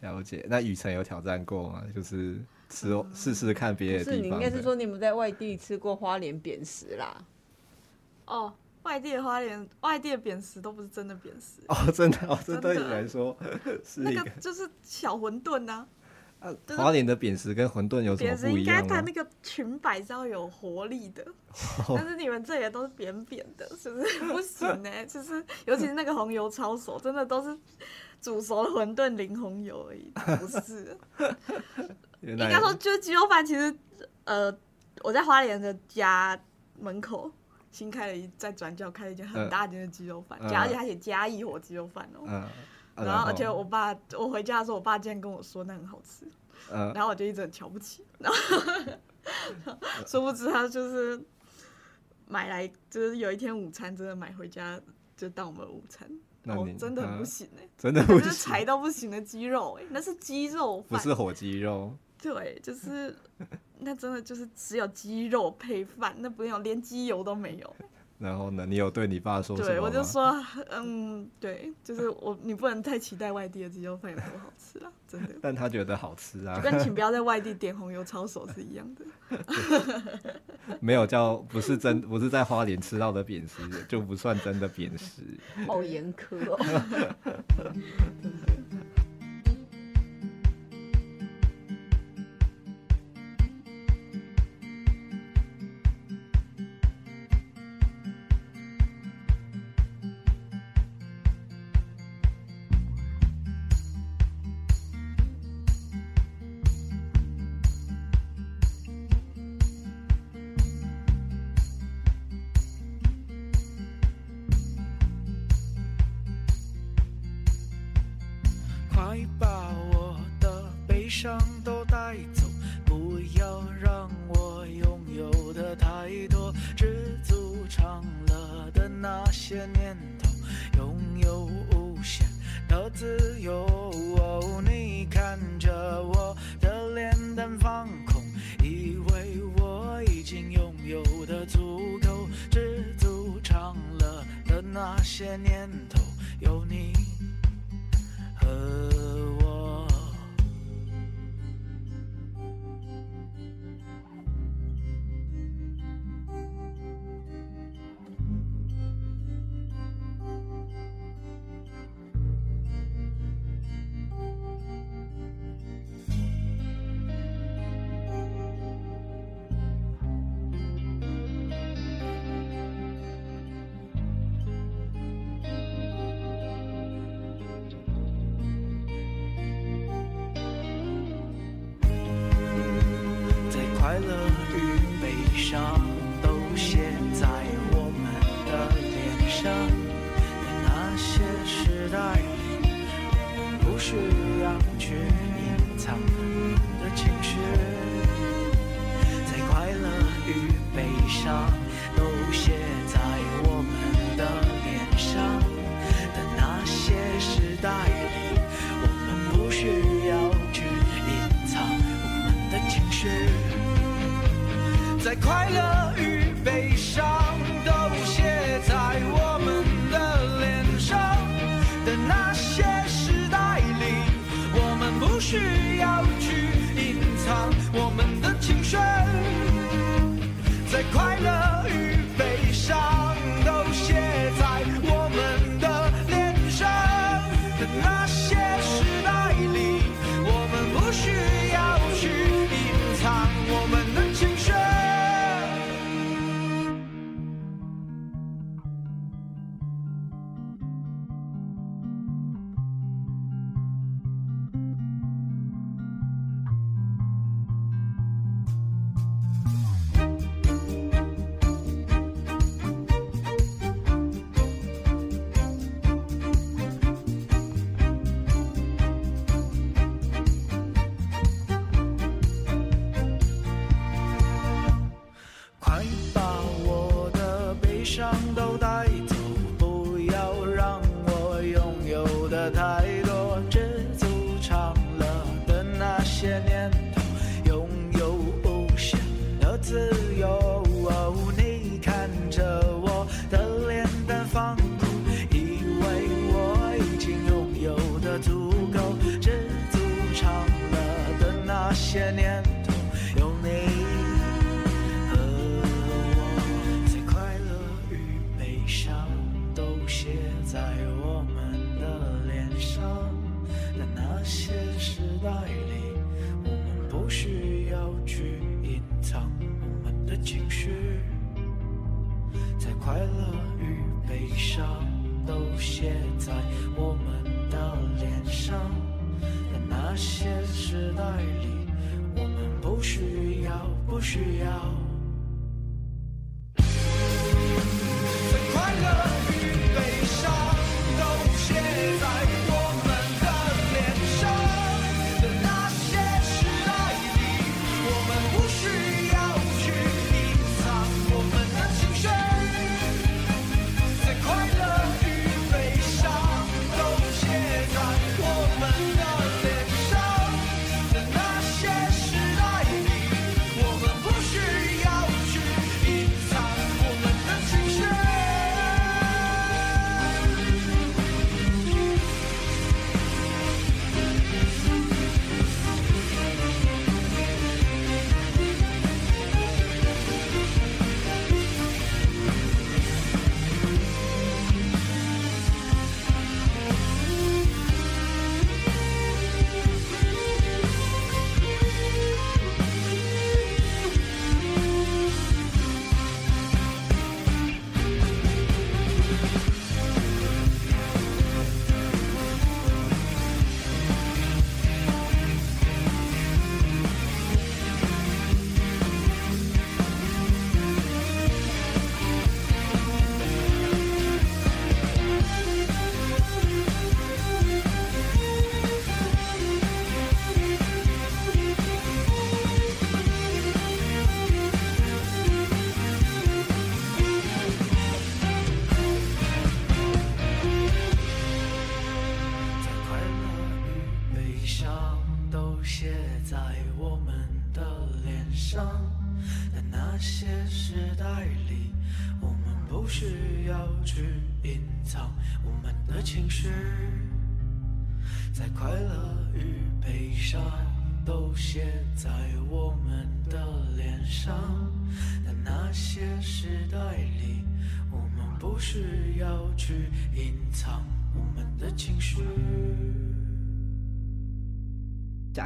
了解。那雨辰有挑战过吗？就是吃试试看别的地方。是，你应该是说你们在外地吃过花莲扁食啦。哦。外地的花莲，外地的扁食都不是真的扁食哦，真的哦，真的对你来说是那个就是小馄饨呐。啊，花莲的扁食跟馄饨有什么不一样？应该它那个裙摆是要有活力的，但是你们这里都是扁扁的，是不是不行呢？就是尤其是那个红油抄手，真的都是煮熟的馄饨淋红油而已，不是。应该说，就是鸡肉饭，其实呃，我在花莲的家门口。新开了一在转角开了一间很大间的鸡肉饭，而且他写嘉义火鸡肉饭哦。然后而且我爸我回家的时候，我爸竟然跟我说那很好吃，然后我就一直很瞧不起，然后 殊不知他就是买来，就是有一天午餐真的买回家就当我们的午餐。哦，真的很不行哎，真的不行，是柴到不行的鸡肉哎，那是鸡肉饭，不是火鸡肉。对，就是那真的就是只有鸡肉配饭，那不用连鸡油都没有。然后呢，你有对你爸说什么？对，我就说，嗯，对，就是我，你不能太期待外地的鸡肉饭有多好吃啊，真的。但他觉得好吃啊，就跟请不要在外地点红油抄手是一样的。没有叫，不是真，不是在花莲吃到的扁食，就不算真的扁食。好严苛哦。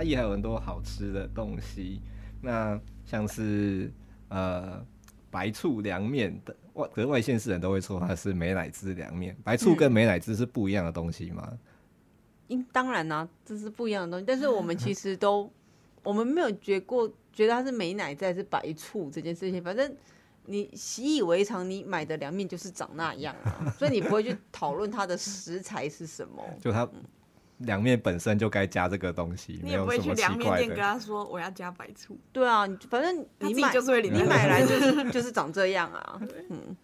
嘉义还有很多好吃的东西，那像是呃白醋凉面的外，可是外县市人都会说它是美乃滋凉面。白醋跟美乃滋是不一样的东西吗？应当然啦、啊，这是不一样的东西。但是我们其实都我们没有觉过觉得它是美乃滋还是白醋这件事情。反正你习以为常，你买的凉面就是长那样啊，所以你不会去讨论它的食材是什么。就它。凉面本身就该加这个东西，你也不会去凉面店跟他说我要加白醋。对啊，反正你买就是你买来就是就是长这样啊。嗯，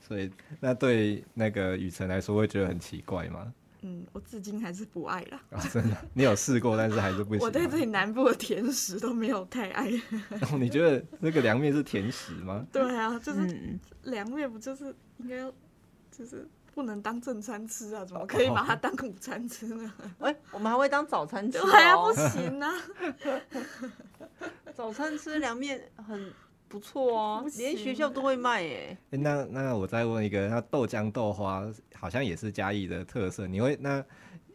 所以那对那个雨辰来说会觉得很奇怪吗？嗯，我至今还是不爱啦。啊，真的，你有试过，但是还是不行。我对自己南部的甜食都没有太爱。哦，你觉得那个凉面是甜食吗？对啊，就是凉面不就是应该要就是。不能当正餐吃啊，怎么可以把它当午餐吃呢？哎、欸，我们还会当早餐吃，还要不行啊！早餐吃凉面很不错哦、啊，连学校都会卖耶。欸、那那我再问一个，那豆浆豆花好像也是嘉义的特色，你会那？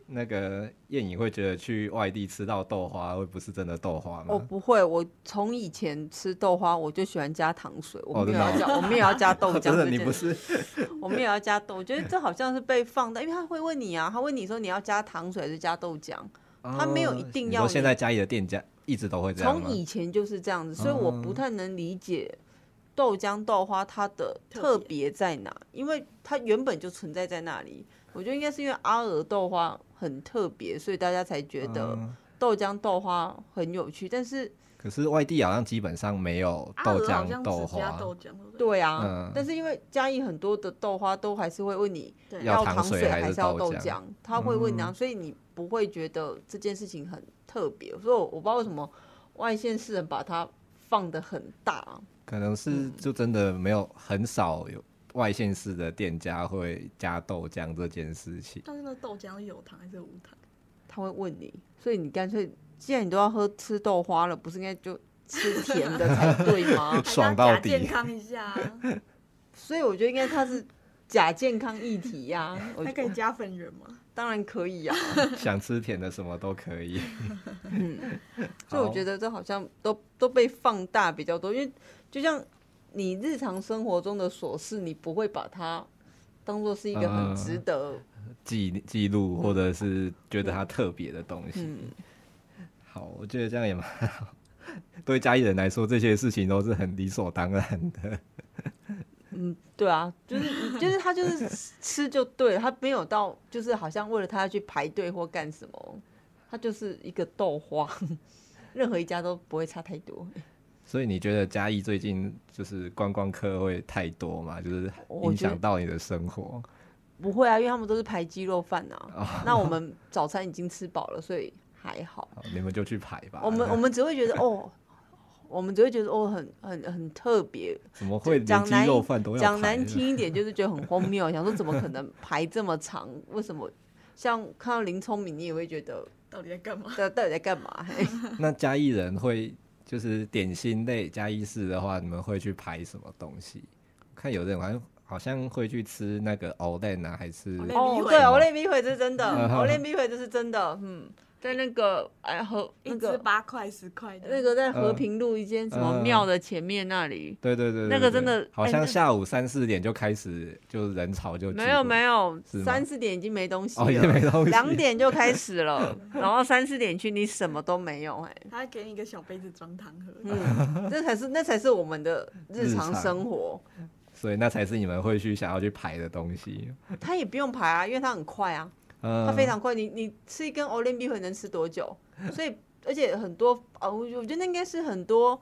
那个燕颖会觉得去外地吃到豆花会不是真的豆花吗？我不会，我从以前吃豆花我就喜欢加糖水，我没有要加，哦、我没有要加豆浆。真的，你不是？我没有要加豆，我觉得这好像是被放的，因为他会问你啊，他问你说你要加糖水还是加豆浆，哦、他没有一定要。现在家里的店家一直都会这样。从以前就是这样子，所以我不太能理解豆浆豆花它的特别在哪，因为它原本就存在在那里。我觉得应该是因为阿尔豆花很特别，所以大家才觉得豆浆豆花很有趣。但是，可是外地好像基本上没有豆浆豆花。对啊，但是因为嘉义很多的豆花都还是会问你要糖水还是要豆浆，他会问你啊，所以你不会觉得这件事情很特别。所以我不知道为什么外县市人把它放的很大，可能是就真的没有很少有。外县市的店家会加豆浆这件事情，但是那豆浆有糖还是无糖？他会问你，所以你干脆，既然你都要喝吃豆花了，不是应该就吃甜的才对吗？爽到底，健康一下。所以我觉得应该它是假健康议题呀、啊。还可以加粉圆吗？当然可以呀、啊。想吃甜的什么都可以。嗯，所以我觉得这好像都都被放大比较多，因为就像。你日常生活中的琐事，你不会把它当做是一个很值得记记录，或者是觉得它特别的东西。嗯、好，我觉得这样也蛮好。对家里人来说，这些事情都是很理所当然的。嗯，对啊，就是就是他就是吃就对了，他没有到就是好像为了他要去排队或干什么，他就是一个豆花，任何一家都不会差太多。所以你觉得嘉义最近就是观光客会太多吗？就是影响到你的生活？不会啊，因为他们都是排鸡肉饭啊。哦、那我们早餐已经吃饱了，所以还好。你们就去排吧。我们我们只会觉得 哦，我们只会觉得哦，很很很特别。怎么会讲鸡肉饭都要排？讲难听一点，就是觉得很荒谬。想说怎么可能排这么长？为什么？像看到林聪明，你也会觉得到底在干嘛？对，到底在干嘛？那嘉义人会。就是点心类加一式的话，你们会去排什么东西？看有的人好像好像会去吃那个藕莲啊，还是哦，对，藕莲米粉是真的，藕莲米粉这是真的，嗯。在那个哎和那个八块十块的，那个在和平路一间什么庙的前面那里，对对对，那个真的好像下午三四点就开始就人潮就没有没有，三四点已经没东西了，没东西，两点就开始了，然后三四点去你什么都没有哎，他给你一个小杯子装汤喝，嗯，这才是那才是我们的日常生活，所以那才是你们会去想要去排的东西。他也不用排啊，因为他很快啊。它非常快，你你吃一根欧联米粉能吃多久？所以而且很多啊，我我觉得那应该是很多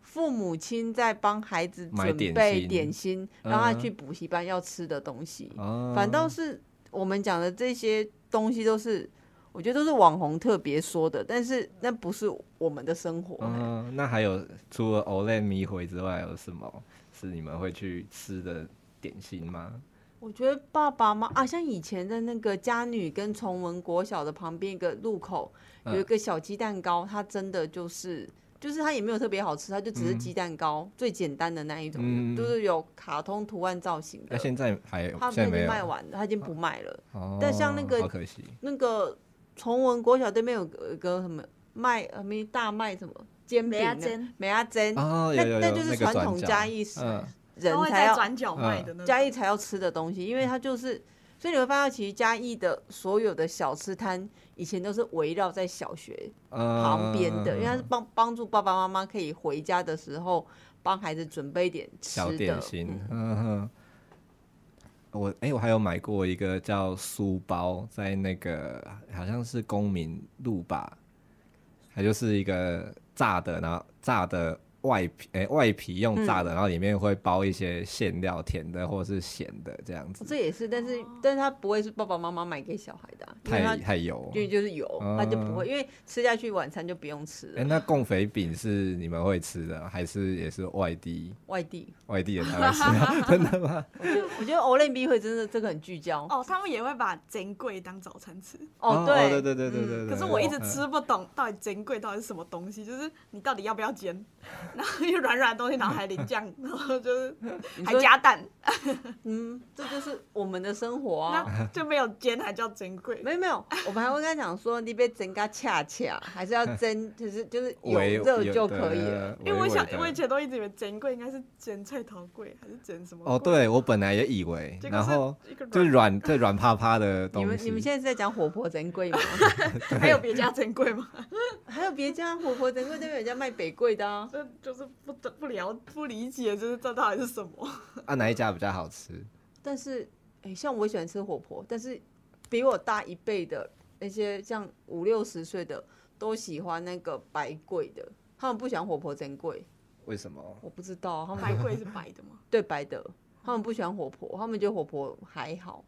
父母亲在帮孩子准备点心，让他去补习班要吃的东西。反倒是我们讲的这些东西都是我觉得都是网红特别说的，但是那不是我们的生活。嗯，那还有除了欧蕾米回之外，有什么是你们会去吃的点心吗？我觉得爸爸妈妈啊，像以前的那个家女跟崇文国小的旁边一个路口，有一个小鸡蛋糕，它真的就是。就是它也没有特别好吃，它就只是鸡蛋糕，嗯、最简单的那一种，嗯、就是有卡通图案造型的。那现在还有？它已经卖完了，它已经不卖了。哦、但像那个，好可惜。那个崇文国小对面有个个什么卖呃没大卖什么煎饼的，梅阿珍。哦，那那就是传统嘉义人才要转角卖的，嘉义才要吃的东西，因为它就是。所以你会发现，其实嘉义的所有的小吃摊，以前都是围绕在小学旁边的，嗯、因为它是帮帮助爸爸妈妈可以回家的时候，帮孩子准备一点吃的小点心。嗯哼，我哎、欸，我还有买过一个叫酥包，在那个好像是公民路吧，它就是一个炸的，然后炸的。外皮诶、欸，外皮用炸的，嗯、然后里面会包一些馅料，甜的或者是咸的这样子。这也是，但是但是它不会是爸爸妈妈买给小孩的、啊，太太油，因为就是油，它就不会，因为吃下去晚餐就不用吃了。哎、欸，那贡肥饼是你们会吃的，还是也是外地？外地，外地人 才会吃、啊，真的吗？我觉得我觉得欧蕾米会真的这个很聚焦哦，他们也会把珍贵当早餐吃。哦，对哦对对对对对、嗯。可是我一直吃不懂到底珍贵到底是什么东西，就是你到底要不要煎？然后又软软的东西，然后还淋酱，然后就是还加蛋。嗯，这就是我们的生活啊。那就没有煎还叫珍贵？没有没有，我们还会跟他讲说，你别蒸个恰恰，还是要蒸，就是就是有热就可以了。因为我想，我以前都一直以为珍贵应该是蒸菜头贵，还是蒸什么？哦，对，我本来也以为，然后就软，就软趴趴的东西。你们你们现在是在讲火婆珍贵吗？还有别家珍贵吗？还有别家火婆珍贵，那边有家卖北贵的啊。就是不得不了不理解，就是这到底是什么？啊，哪一家比较好吃？但是，哎、欸，像我喜欢吃火婆，但是比我大一辈的那些像五六十岁的都喜欢那个白贵的，他们不喜欢火婆珍贵。为什么？我不知道。他们白贵是白的吗？对，白的。他们不喜欢火婆，他们觉得火婆还好。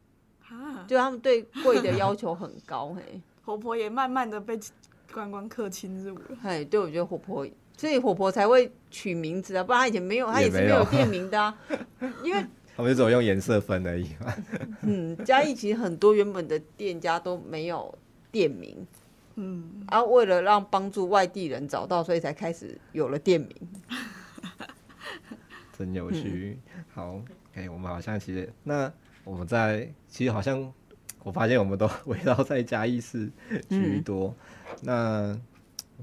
啊？就他们对贵的要求很高，嘿。火婆也慢慢的被观光客侵入了。嘿，对，我觉得火婆。所以火婆才会取名字啊，不然他以前没有，他也是没有店名的啊。因为他们只有用颜色分而已嘛。嗯，嘉义其实很多原本的店家都没有店名，嗯，啊，为了让帮助外地人找到，所以才开始有了店名。真有趣。嗯、好，哎、我们好像其实那我们在其实好像我发现我们都 围绕在嘉义市居多，嗯、那。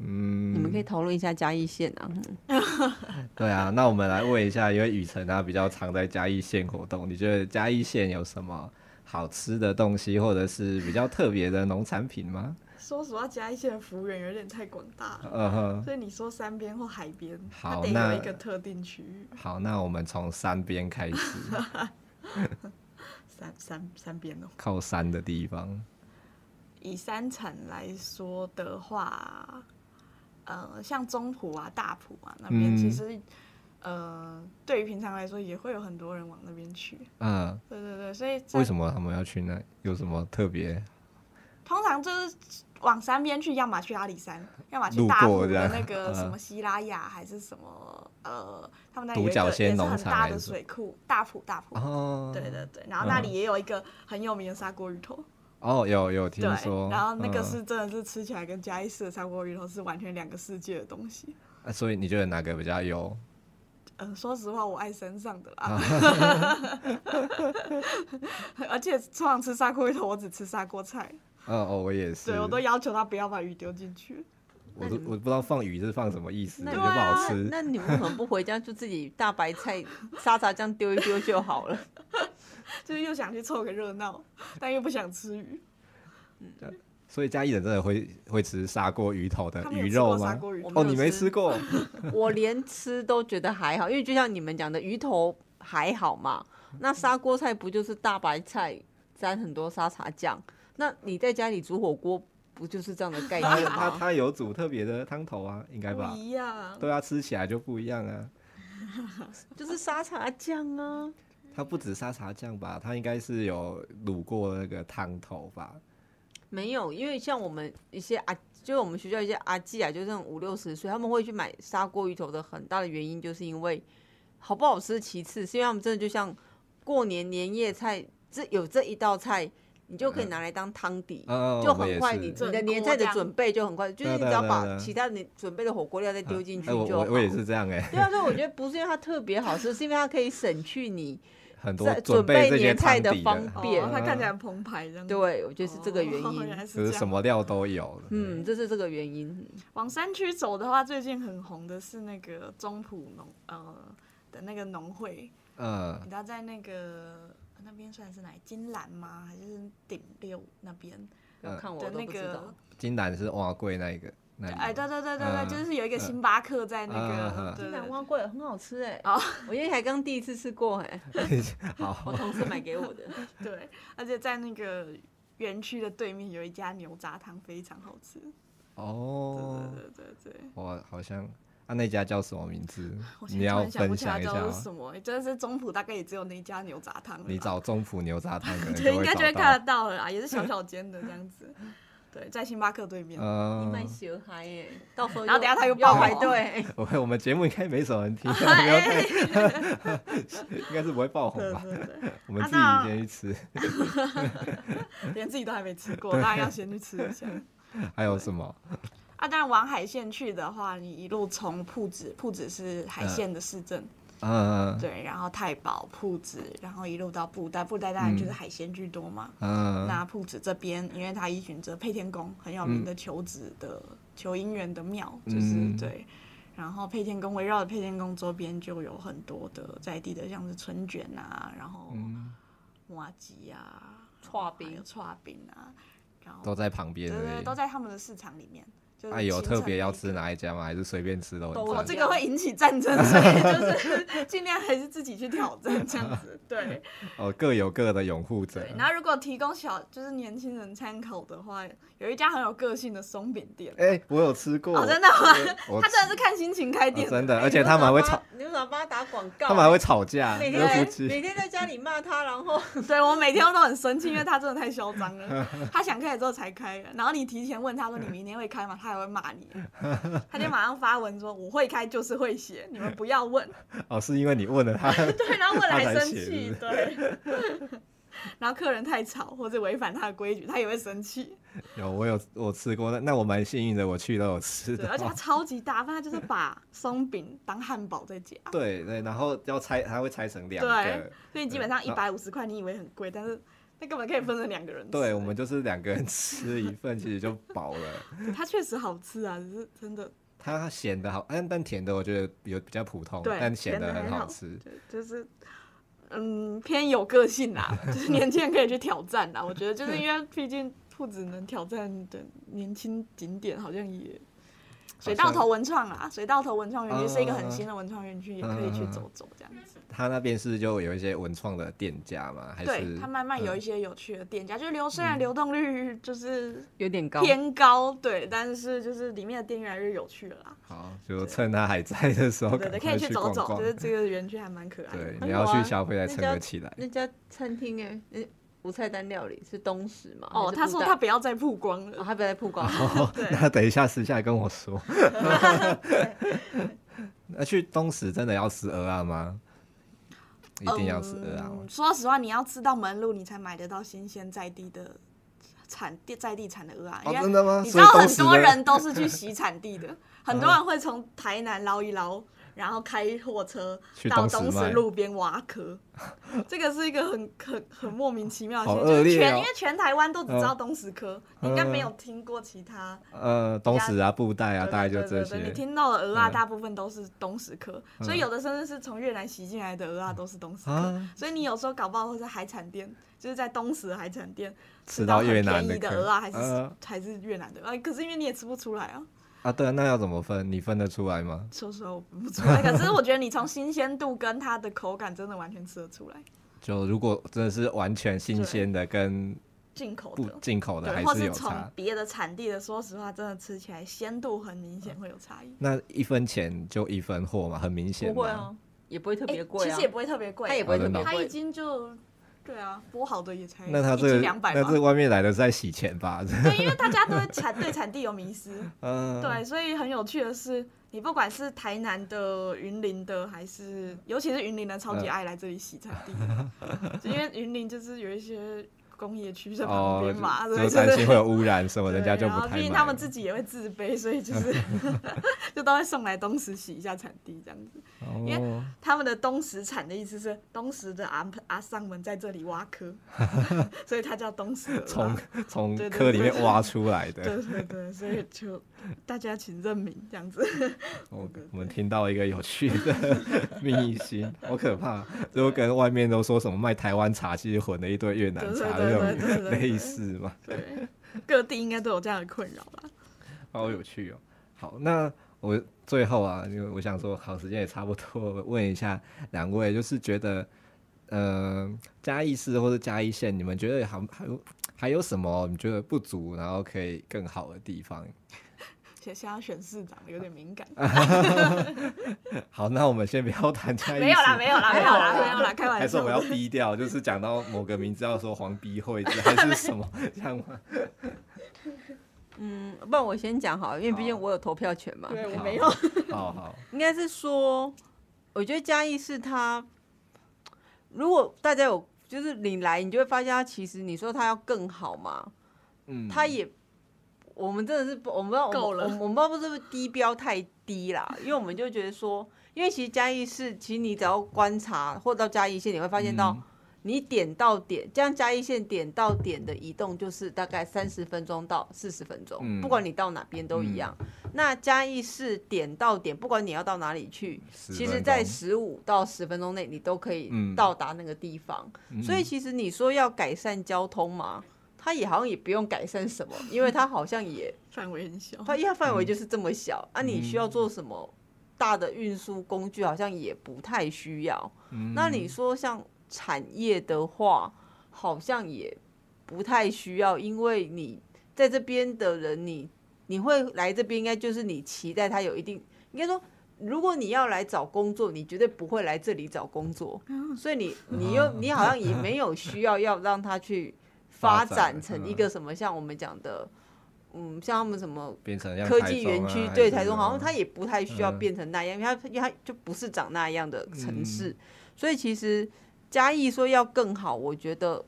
嗯，你们可以讨论一下嘉义县啊。对啊，那我们来问一下，因为雨辰他比较常在嘉义县活动，你觉得嘉义县有什么好吃的东西，或者是比较特别的农产品吗？说实话，嘉义县的幅员有点太广大了，嗯哼。所以你说山边或海边，好，得有一个特定区域。好，那我们从山边开始。山山山边哦，靠山的地方。以山产来说的话。呃，像中埔啊、大埔啊那边，其实，嗯、呃，对于平常来说，也会有很多人往那边去。嗯，对对对，所以为什么他们要去那？有什么特别？通常就是往山边去，要么去阿里山，要么去大埔的那个什么西拉雅，还是什么呃，他们那里有一个也是很大的水库，大埔大埔。哦，对对对，然后那里也有一个很有名的砂锅鱼头。哦，有有听说，然后那个是真的是吃起来跟嘉义市的砂锅鱼头是完全两个世界的东西。啊，所以你觉得哪个比较有？嗯、呃，说实话，我爱山上的啦。而且通常吃砂锅鱼头，我只吃砂锅菜。嗯哦，我也是。对，我都要求他不要把鱼丢进去。我都我不知道放鱼是放什么意思，那就不好吃。那你们为什么不回家就自己大白菜沙茶酱丢一丢就好了？就是又想去凑个热闹，但又不想吃鱼。嗯，所以嘉义人真的会会吃砂锅鱼头的鱼肉吗？哦，你没吃过？我连吃都觉得还好，因为就像你们讲的，鱼头还好嘛。那砂锅菜不就是大白菜沾很多沙茶酱？那你在家里煮火锅不就是这样的概念吗？他他有煮特别的汤头啊，应该吧？不一样，对啊，吃起来就不一样啊。就是沙茶酱啊。它不止沙茶酱吧？它应该是有卤过那个汤头吧？没有，因为像我们一些阿，就是我们学校一些阿季啊，就是五六十岁，他们会去买砂锅鱼头的很大的原因，就是因为好不好吃其次，是因为他们真的就像过年年夜菜，这有这一道菜。你就可以拿来当汤底，嗯、就很快你。你你的年菜的准备就很快，就是你只要把其他你准备的火锅料再丢进去就好。我我也是这样哎。对啊，所以我觉得不是因为它特别好吃，是因为它可以省去你很多准备年菜的方便，它看起来澎湃这样。对，我觉得是这个原因。哦、是什么料都有。嗯，这是这个原因。往山区走的话，最近很红的是那个中埔农呃的那个农会。嗯。你知道在那个。那边算是哪？金兰吗？还是顶六那边？看我的那个金兰是碗粿那一个。哎，对对对对对，就是有一个星巴克在那个金兰碗粿，很好吃哎。哦，我因为才刚第一次吃过哎。好，我同事买给我的。对，而且在那个园区的对面有一家牛杂汤，非常好吃。哦。对对对对对。我好像。啊、那家叫什么名字？你要分享一下。叫什么？真的是中埔，大概也只有那家牛杂汤。你找中埔牛杂汤，对，应该就会看得到了啦，也是小小间的这样子。对，在星巴克对面。嗯。你蛮小孩耶，到时候然后等下他又爆排队。我 我们节目应该没什么人听，不要太，应该是不会爆红吧？我们自己先去吃。连自己都还没吃过，当然要先去吃一下。还有什么？啊，当然往海线去的话，你一路从铺子，铺子是海线的市政，嗯，对，然后太保、铺子，然后一路到布袋，布袋当然就是海鲜居多嘛，嗯，那铺子这边，因为它依循着配天宫很有名的求子的、嗯、求姻缘的庙，就是、嗯、对，然后配天宫围绕着配天宫周边就有很多的在地的，像是春卷啊，然后麻糬啊，剉冰、有剉冰啊，然后都在旁边，对，对对，都在他们的市场里面。啊，有特别要吃哪一家吗？还是随便吃都？都这个会引起战争，所以 就是尽量还是自己去挑战这样子。对，哦，各有各的拥护者。然后如果提供小就是年轻人参考的话，有一家很有个性的松饼店。哎，我有吃过。哦真的吗？他真的是看心情开店。真的，而且他们还会吵。你为什么帮他打广告？他们还会吵架。每天每天在家里骂他，然后 对我每天都很生气，因为他真的太嚣张了。他想开了之后才开，然后你提前问他说你明天会开吗？他还会骂你，他就马上发文说我会开就是会写，你们不要问。哦，是因为你问了他，对，然后问了还生气，对。然后客人太吵或者违反他的规矩，他也会生气。有，我有我吃过，那那我蛮幸运的，我去都有吃的。而且他超级大，他就是把松饼当汉堡在夹。对对，然后要拆，他会拆成两个。对，所以基本上一百五十块，你以为很贵，但是那根本可以分成两个人吃。对，我们就是两个人吃一份，其实就饱了。它确实好吃啊，只是真的。它咸的好，但但甜的我觉得有比较普通，但咸的很好吃。对，就是。嗯，偏有个性啦，就是年轻人可以去挑战啦。我觉得就是因为毕竟兔子能挑战的年轻景点好像也。水稻头文创啊，水稻头文创园区是一个很新的文创园区，也可以去走走这样子。它那边是就有一些文创的店家嘛，还是？对，他慢慢有一些有趣的店家，就流虽然流动率就是有点高，偏高，对，但是就是里面的店越来越有趣了啦。好，就趁它还在的时候，对对，可以去走走，就是这个园区还蛮可爱的。对，你要去消费再撑得起来。那家餐厅哎。无菜单料理是东石嘛？哦，他说他不要再曝光了，他不要再曝光。那等一下私下跟我说。那去东石真的要吃鹅啊吗？一定要吃蚵仔吗？说实话，你要吃到门路，你才买得到新鲜在地的产地在地产的蚵仔。真的吗？你知道很多人都是去洗产地的，很多人会从台南捞一捞。然后开货车到东石路边挖壳，这个是一个很很很莫名其妙就是全因为全台湾都只知道东石科，你应该没有听过其他。呃，东石啊，布袋啊，大概就这些。你听到的鹅啊大部分都是东石科，所以有的甚至是从越南洗进来的鹅啊都是东石科，所以你有时候搞不好会在海产店，就是在东石海产店吃到越南的鹅啊，还是还是越南的，啊，可是因为你也吃不出来啊。啊，对啊，那要怎么分？你分得出来吗？说实话，我分不出来。可是我觉得你从新鲜度跟它的口感，真的完全吃得出来。就如果真的是完全新鲜的，跟进口的，进口的还是有差。从别的产地的，说实话，真的吃起来鲜度很明显会有差异。那一分钱就一分货嘛，很明显。不会啊，也不会特别贵，其实也不会特别贵，它也不会特别贵，它一斤就。对啊，播好的也才那他这个两百，那这外面来的是在洗钱吧？对，因为大家都产对产地有迷思，嗯，对，所以很有趣的是，你不管是台南的、云林的，还是尤其是云林的，超级爱来这里洗产地，嗯、因为云林就是有一些。工业区在旁边嘛，哦、就担心会有污染什么，人家就不太。毕竟他们自己也会自卑，所以就是 就都会送来东石洗一下产地这样子。哦、因为他们的东石产的意思是东石的阿阿桑们在这里挖科，所以它叫东石。从从科里面挖出来的。对对对，所以就大家请认明这样子。我我们听到一个有趣的 秘辛，好可怕！就跟外面都说什么卖台湾茶，其实混了一堆越南茶。对对对对对对对类似嘛？对，各地应该都有这样的困扰吧？好有趣哦！好，那我最后啊，因为我想说，好，时间也差不多，问一下两位，就是觉得，呃，嘉义市或者嘉义县，你们觉得还还有还有什么你觉得不足，然后可以更好的地方？现在选市长有点敏感。好，那我们先不要谈嘉义。没有啦，没有啦，没有啦，没有啦，开玩笑。还是我们要逼掉？就是讲到某个名字要说黄逼会，还是什么 这样吗？嗯，不然我先讲好，因为毕竟我有投票权嘛。对，我没有。好好。应该是说，我觉得嘉义是他，如果大家有就是你来，你就会发现他其实你说他要更好嘛，嗯，他也。我们真的是，我们不知道，我们我们不知道是不是低标太低啦，因为我们就觉得说，因为其实嘉义市，其实你只要观察或到嘉义县，你会发现到，你点到点，这样嘉义县点到点的移动就是大概三十分钟到四十分钟，不管你到哪边都一样。那嘉义市点到点，不管你要到哪里去，其实在十五到十分钟内，你都可以到达那个地方。所以其实你说要改善交通嘛？它也好像也不用改善什么，因为它好像也 范围很小，它因为范围就是这么小，嗯、啊，你需要做什么大的运输工具，好像也不太需要。嗯、那你说像产业的话，好像也不太需要，因为你在这边的人你，你你会来这边，应该就是你期待它有一定，应该说，如果你要来找工作，你绝对不会来这里找工作，所以你你又 你好像也没有需要要让他去。发展成一个什么，像我们讲的，嗯，像他们什么科技园区，对，台中好像它也不太需要变成那样，因为它因为它就不是长那样的城市，所以其实嘉义说要更好，我觉得，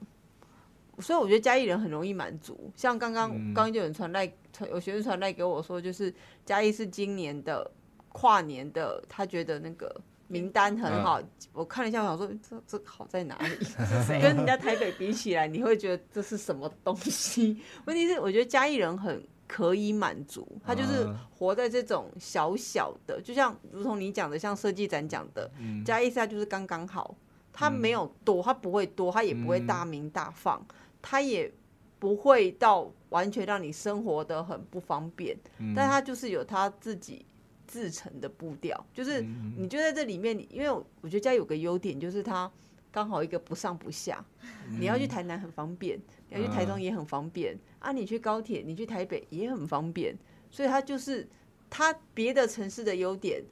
所以我觉得嘉义人很容易满足。像刚刚刚刚就有人传来，有学生传来给我说，就是嘉义是今年的跨年的，他觉得那个。名单很好，我看了一下，我想说这这好在哪里？跟人家台北比起来，你会觉得这是什么东西？问题是，我觉得嘉义人很可以满足，他就是活在这种小小的，就像如同你讲的，像设计展讲的，嘉义它就是刚刚好，他没有多，他不会多，他也不会大鸣大放，它也不会到完全让你生活的很不方便，但他就是有他自己。自成的步调，就是你就在这里面，你因为我觉得嘉义有个优点，就是它刚好一个不上不下。你要去台南很方便，你要去台中也很方便啊，你去高铁，你去台北也很方便，所以它就是它别的城市的优点，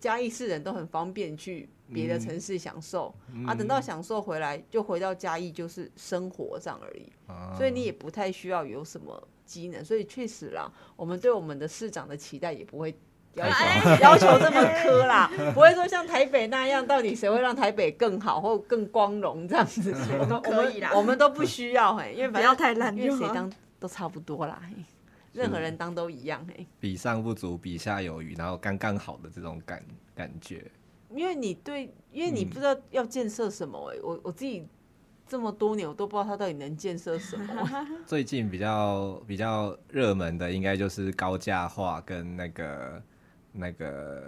嘉义市人都很方便去别的城市享受啊，等到享受回来就回到嘉义就是生活这样而已，所以你也不太需要有什么机能，所以确实啦，我们对我们的市长的期待也不会。要求 要求这么苛啦，不会说像台北那样，到底谁会让台北更好或更光荣这样子？我们可以啦，我们都不需要嘿，因为不要太烂，因为谁当都差不多啦，任何人当都一样嘿。比上不足，比下有余，然后刚刚好的这种感感觉。因为你对，因为你不知道要建设什么哎，我我自己这么多年我都不知道它到底能建设什么。最近比较比较热门的，应该就是高价化跟那个。那个、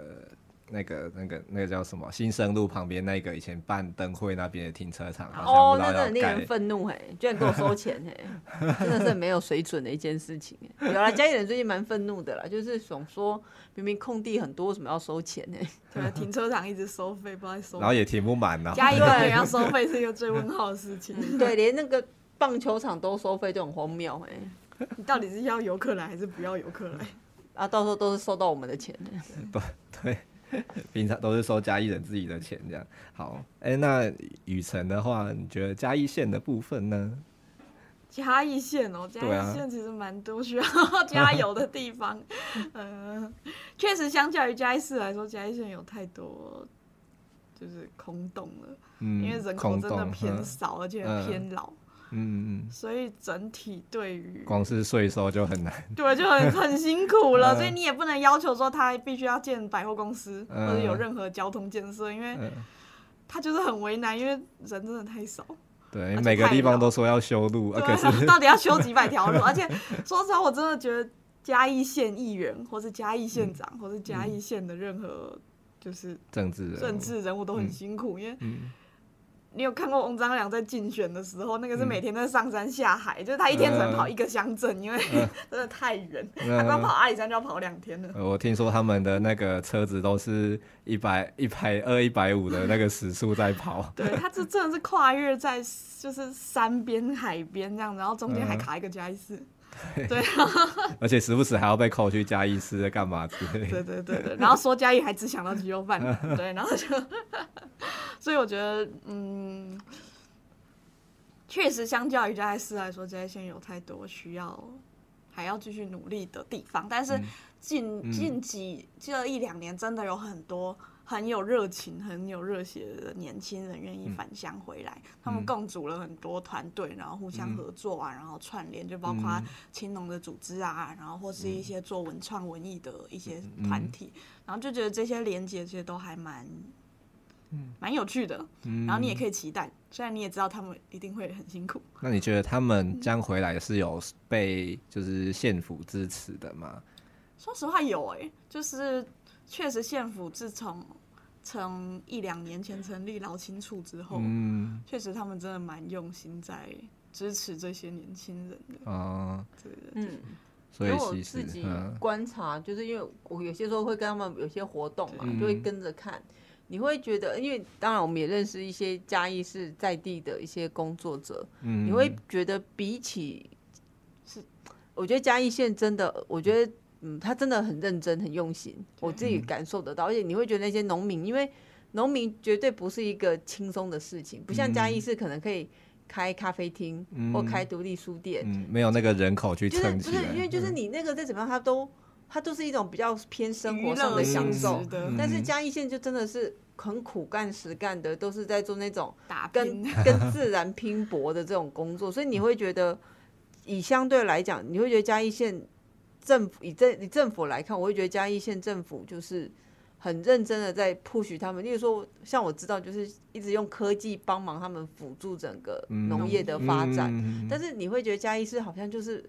那个、那个、那个叫什么？新生路旁边那个以前办灯会那边的停车场，哦，那真的令人愤怒嘿，居然给我收钱嘿，真的是很没有水准的一件事情。有啦，嘉义人最近蛮愤怒的啦，就是想说明明空地很多，为什么要收钱呢？对，停车场一直收费，不知道收。然后也停不满呢。嘉义人要收费是一个最问号的事情。对，连那个棒球场都收费，就很荒谬哎。你到底是要游客来还是不要游客来？啊，到时候都是收到我们的钱的。对对，平常都是收嘉义人自己的钱这样。好，哎、欸，那雨辰的话，你觉得嘉义县的部分呢？嘉义县哦，嘉义县其实蛮多需要 加油的地方。嗯，确实，相较于嘉义市来说，嘉义县有太多就是空洞了，嗯，因为人口真的偏少，而且偏老。嗯嗯，所以整体对于光是税收就很难，对，就很很辛苦了。所以你也不能要求说他必须要建百货公司或者有任何交通建设，因为他就是很为难，因为人真的太少。对，每个地方都说要修路，可是到底要修几百条路？而且说实话，我真的觉得嘉义县议员，或是嘉义县长，或是嘉义县的任何就是政治政治人物都很辛苦，因为。你有看过翁章梁在竞选的时候，那个是每天在上山下海，嗯、就是他一天只能跑一个乡镇，嗯、因 为真的太远，嗯、他光跑阿里山就要跑两天了。我听说他们的那个车子都是一百、一百二、一百五的那个时速在跑。对，他这真的是跨越在就是山边、海边这样，然后中间还卡一个嘉义市。对，而且时不时还要被扣去嘉义市在干嘛之类的。对对对对，然后说嘉义还只想到鸡肉饭，对，然后就，所以我觉得，嗯，确实相较于嘉义市来说，这些县有太多需要还要继续努力的地方，但是近近几这一两年真的有很多。很有热情、很有热血的年轻人愿意返乡回来，嗯、他们共组了很多团队，然后互相合作啊，嗯、然后串联，就包括青农的组织啊，然后或是一些做文创文艺的一些团体，嗯、然后就觉得这些连接其实都还蛮，蛮、嗯、有趣的。嗯、然后你也可以期待，虽然你也知道他们一定会很辛苦。那你觉得他们将回来是有被就是县府支持的吗？说实话有哎、欸，就是确实县府自从。从一两年前成立劳青处之后，嗯，确实他们真的蛮用心在支持这些年轻人的啊，对的，嗯，所以我自己观察，就是因为我有些时候会跟他们有些活动嘛，就会跟着看，你会觉得，因为当然我们也认识一些嘉义市在地的一些工作者，嗯，你会觉得比起是，我觉得嘉义县真的，我觉得。嗯，他真的很认真、很用心，我自己感受得到。而且你会觉得那些农民，因为农民绝对不是一个轻松的事情，不像嘉义市可能可以开咖啡厅或开独立书店，嗯，没有那个人口去撑起来。就是不是因为就是你那个再怎么样，他都他都是一种比较偏生活上的享受。但是嘉义县就真的是很苦干实干的，都是在做那种跟跟自然拼搏的这种工作，所以你会觉得以相对来讲，你会觉得嘉义县。政府以政以政府来看，我会觉得嘉义县政府就是很认真的在 push 他们。例如说，像我知道，就是一直用科技帮忙他们辅助整个农业的发展。嗯嗯、但是你会觉得嘉义市好像就是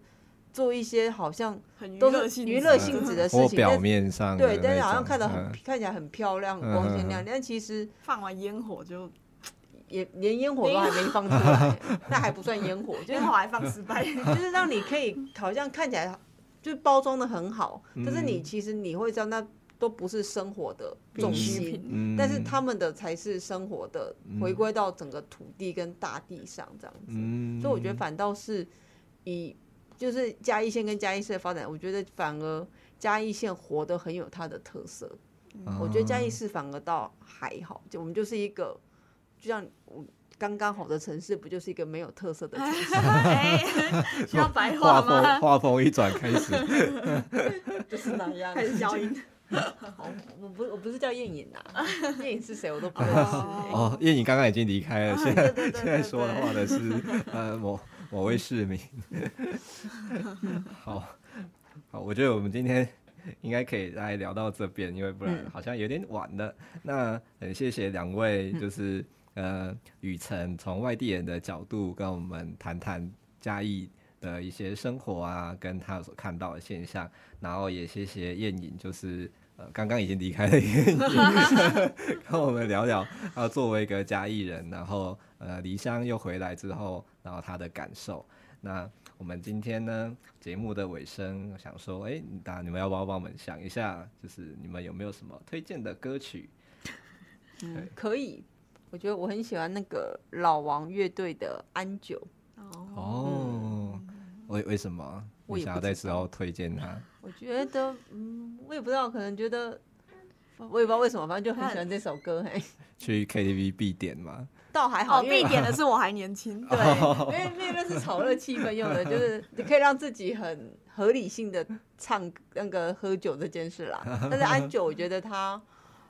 做一些好像都是娱乐性质的事情，表面上对，但是好像看得很、嗯、看起来很漂亮、很光鲜亮丽。但其实放完烟火就 也连烟火都还没放出来，那还不算烟火，烟火还放失败，就是让你可以好像看起来。就包装的很好，但是你其实你会知道，那都不是生活的重心，嗯、但是他们的才是生活的，回归到整个土地跟大地上这样子。嗯、所以我觉得反倒是以就是嘉义县跟嘉义市的发展，我觉得反而嘉义县活得很有它的特色。嗯、我觉得嘉义市反而倒还好，就我们就是一个，就像我。刚刚好的城市不就是一个没有特色的城市？需要白话吗？画风一转开始，就是那样。开始消音。我不我不是叫燕影啊，燕影是谁我都不认识。哦，燕影刚刚已经离开了，现在现在说的话的是呃某某位市民。好好，我觉得我们今天应该可以来聊到这边，因为不然好像有点晚了。那很谢谢两位，就是。呃，雨辰从外地人的角度跟我们谈谈嘉义的一些生活啊，跟他所看到的现象，然后也谢谢燕影，就是呃刚刚已经离开了跟我们聊聊啊作为一个嘉义人，然后呃离乡又回来之后，然后他的感受。那我们今天呢节目的尾声，我想说，哎，那你们要不要帮我们想一下，就是你们有没有什么推荐的歌曲？嗯，可以。我觉得我很喜欢那个老王乐队的《安久》哦，为为什么？我想要在时候推荐他？我觉得，嗯，我也不知道，可能觉得我也不知道为什么，反正就很喜欢这首歌。嘿，去 KTV 必点嘛？倒还好，必点的是我还年轻。对，因为那个是炒热气氛用的，就是你可以让自己很合理性的唱那个喝酒这件事啦。但是安久，我觉得他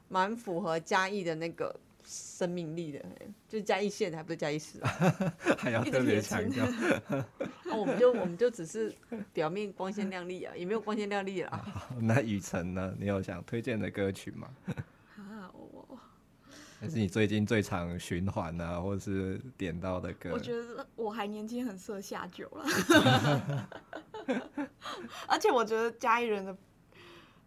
蛮符合嘉义的那个。生命力的，就嘉义县还不是嘉义市，还要特别强调。那 我们就我们就只是表面光鲜亮丽啊，也没有光鲜亮丽啦。那雨辰呢？你有想推荐的歌曲吗？啊，我还是你最近最常循环啊，或者是点到的歌？我觉得我还年轻，很适合下酒了。而且我觉得嘉义人的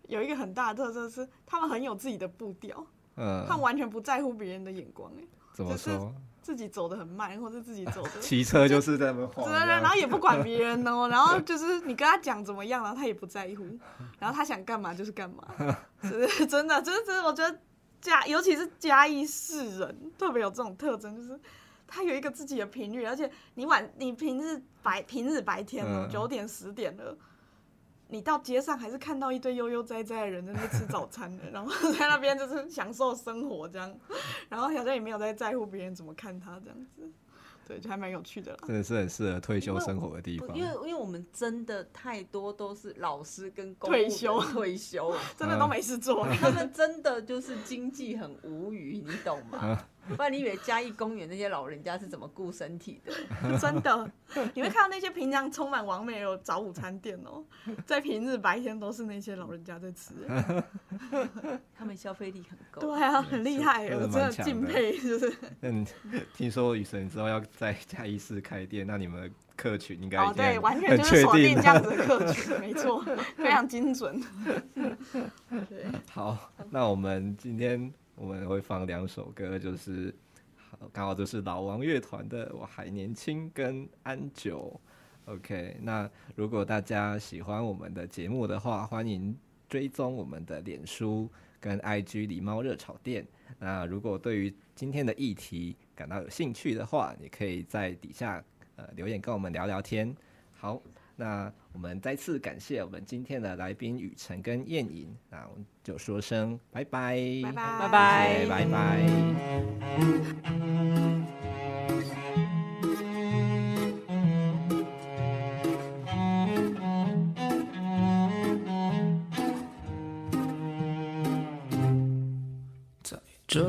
有一个很大的特色是，他们很有自己的步调。嗯，他完全不在乎别人的眼光，哎，怎么说？自己走的很慢，或者自己走的 骑车就是在那边晃，然后也不管别人哦，然后就是你跟他讲怎么样，然后他也不在乎，然后他想干嘛就是干嘛，是真的，就是真的，我觉得嘉，尤其是嘉义市人特别有这种特征，就是他有一个自己的频率，而且你晚你平日白平日白天了，九点十点了。你到街上还是看到一堆悠悠哉哉的人在那吃早餐的，然后在那边就是享受生活这样，然后好像也没有在在乎别人怎么看他这样子，对，就还蛮有趣的啦。真的是很适合退休生活的地方。因为因为，因为我们真的太多都是老师跟退休退休，真的都没事做，他们真的就是经济很无语，你懂吗？不然你以为嘉义公园那些老人家是怎么顾身体的？真的，你会看到那些平常充满完美的早午餐店哦，在平日白天都是那些老人家在吃，他们消费力很高。对啊，很厉害，我真的敬佩，就是。嗯，听说雨神之后要在嘉义市开店，那你们客群应该哦，对，完全就是锁定这样子的客群，没错，非常精准。对，好，那我们今天。我们会放两首歌，就是好刚好就是老王乐团的《我还年轻》跟《安久》。OK，那如果大家喜欢我们的节目的话，欢迎追踪我们的脸书跟 IG“ 狸猫热炒店”。那如果对于今天的议题感到有兴趣的话，你可以在底下呃留言跟我们聊聊天。好。那我们再次感谢我们今天的来宾雨辰跟燕颖，那我们就说声拜拜，拜拜，拜拜，拜拜。在这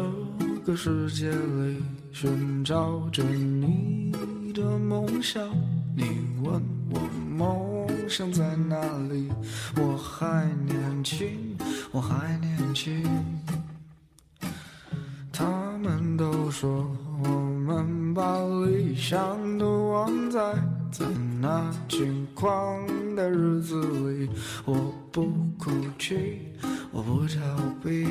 个世界里寻找着你的梦想，你问我。梦想在哪里？我还年轻，我还年轻。他们都说我们把理想都忘在在那轻狂的日子里。我不哭泣，我不逃避。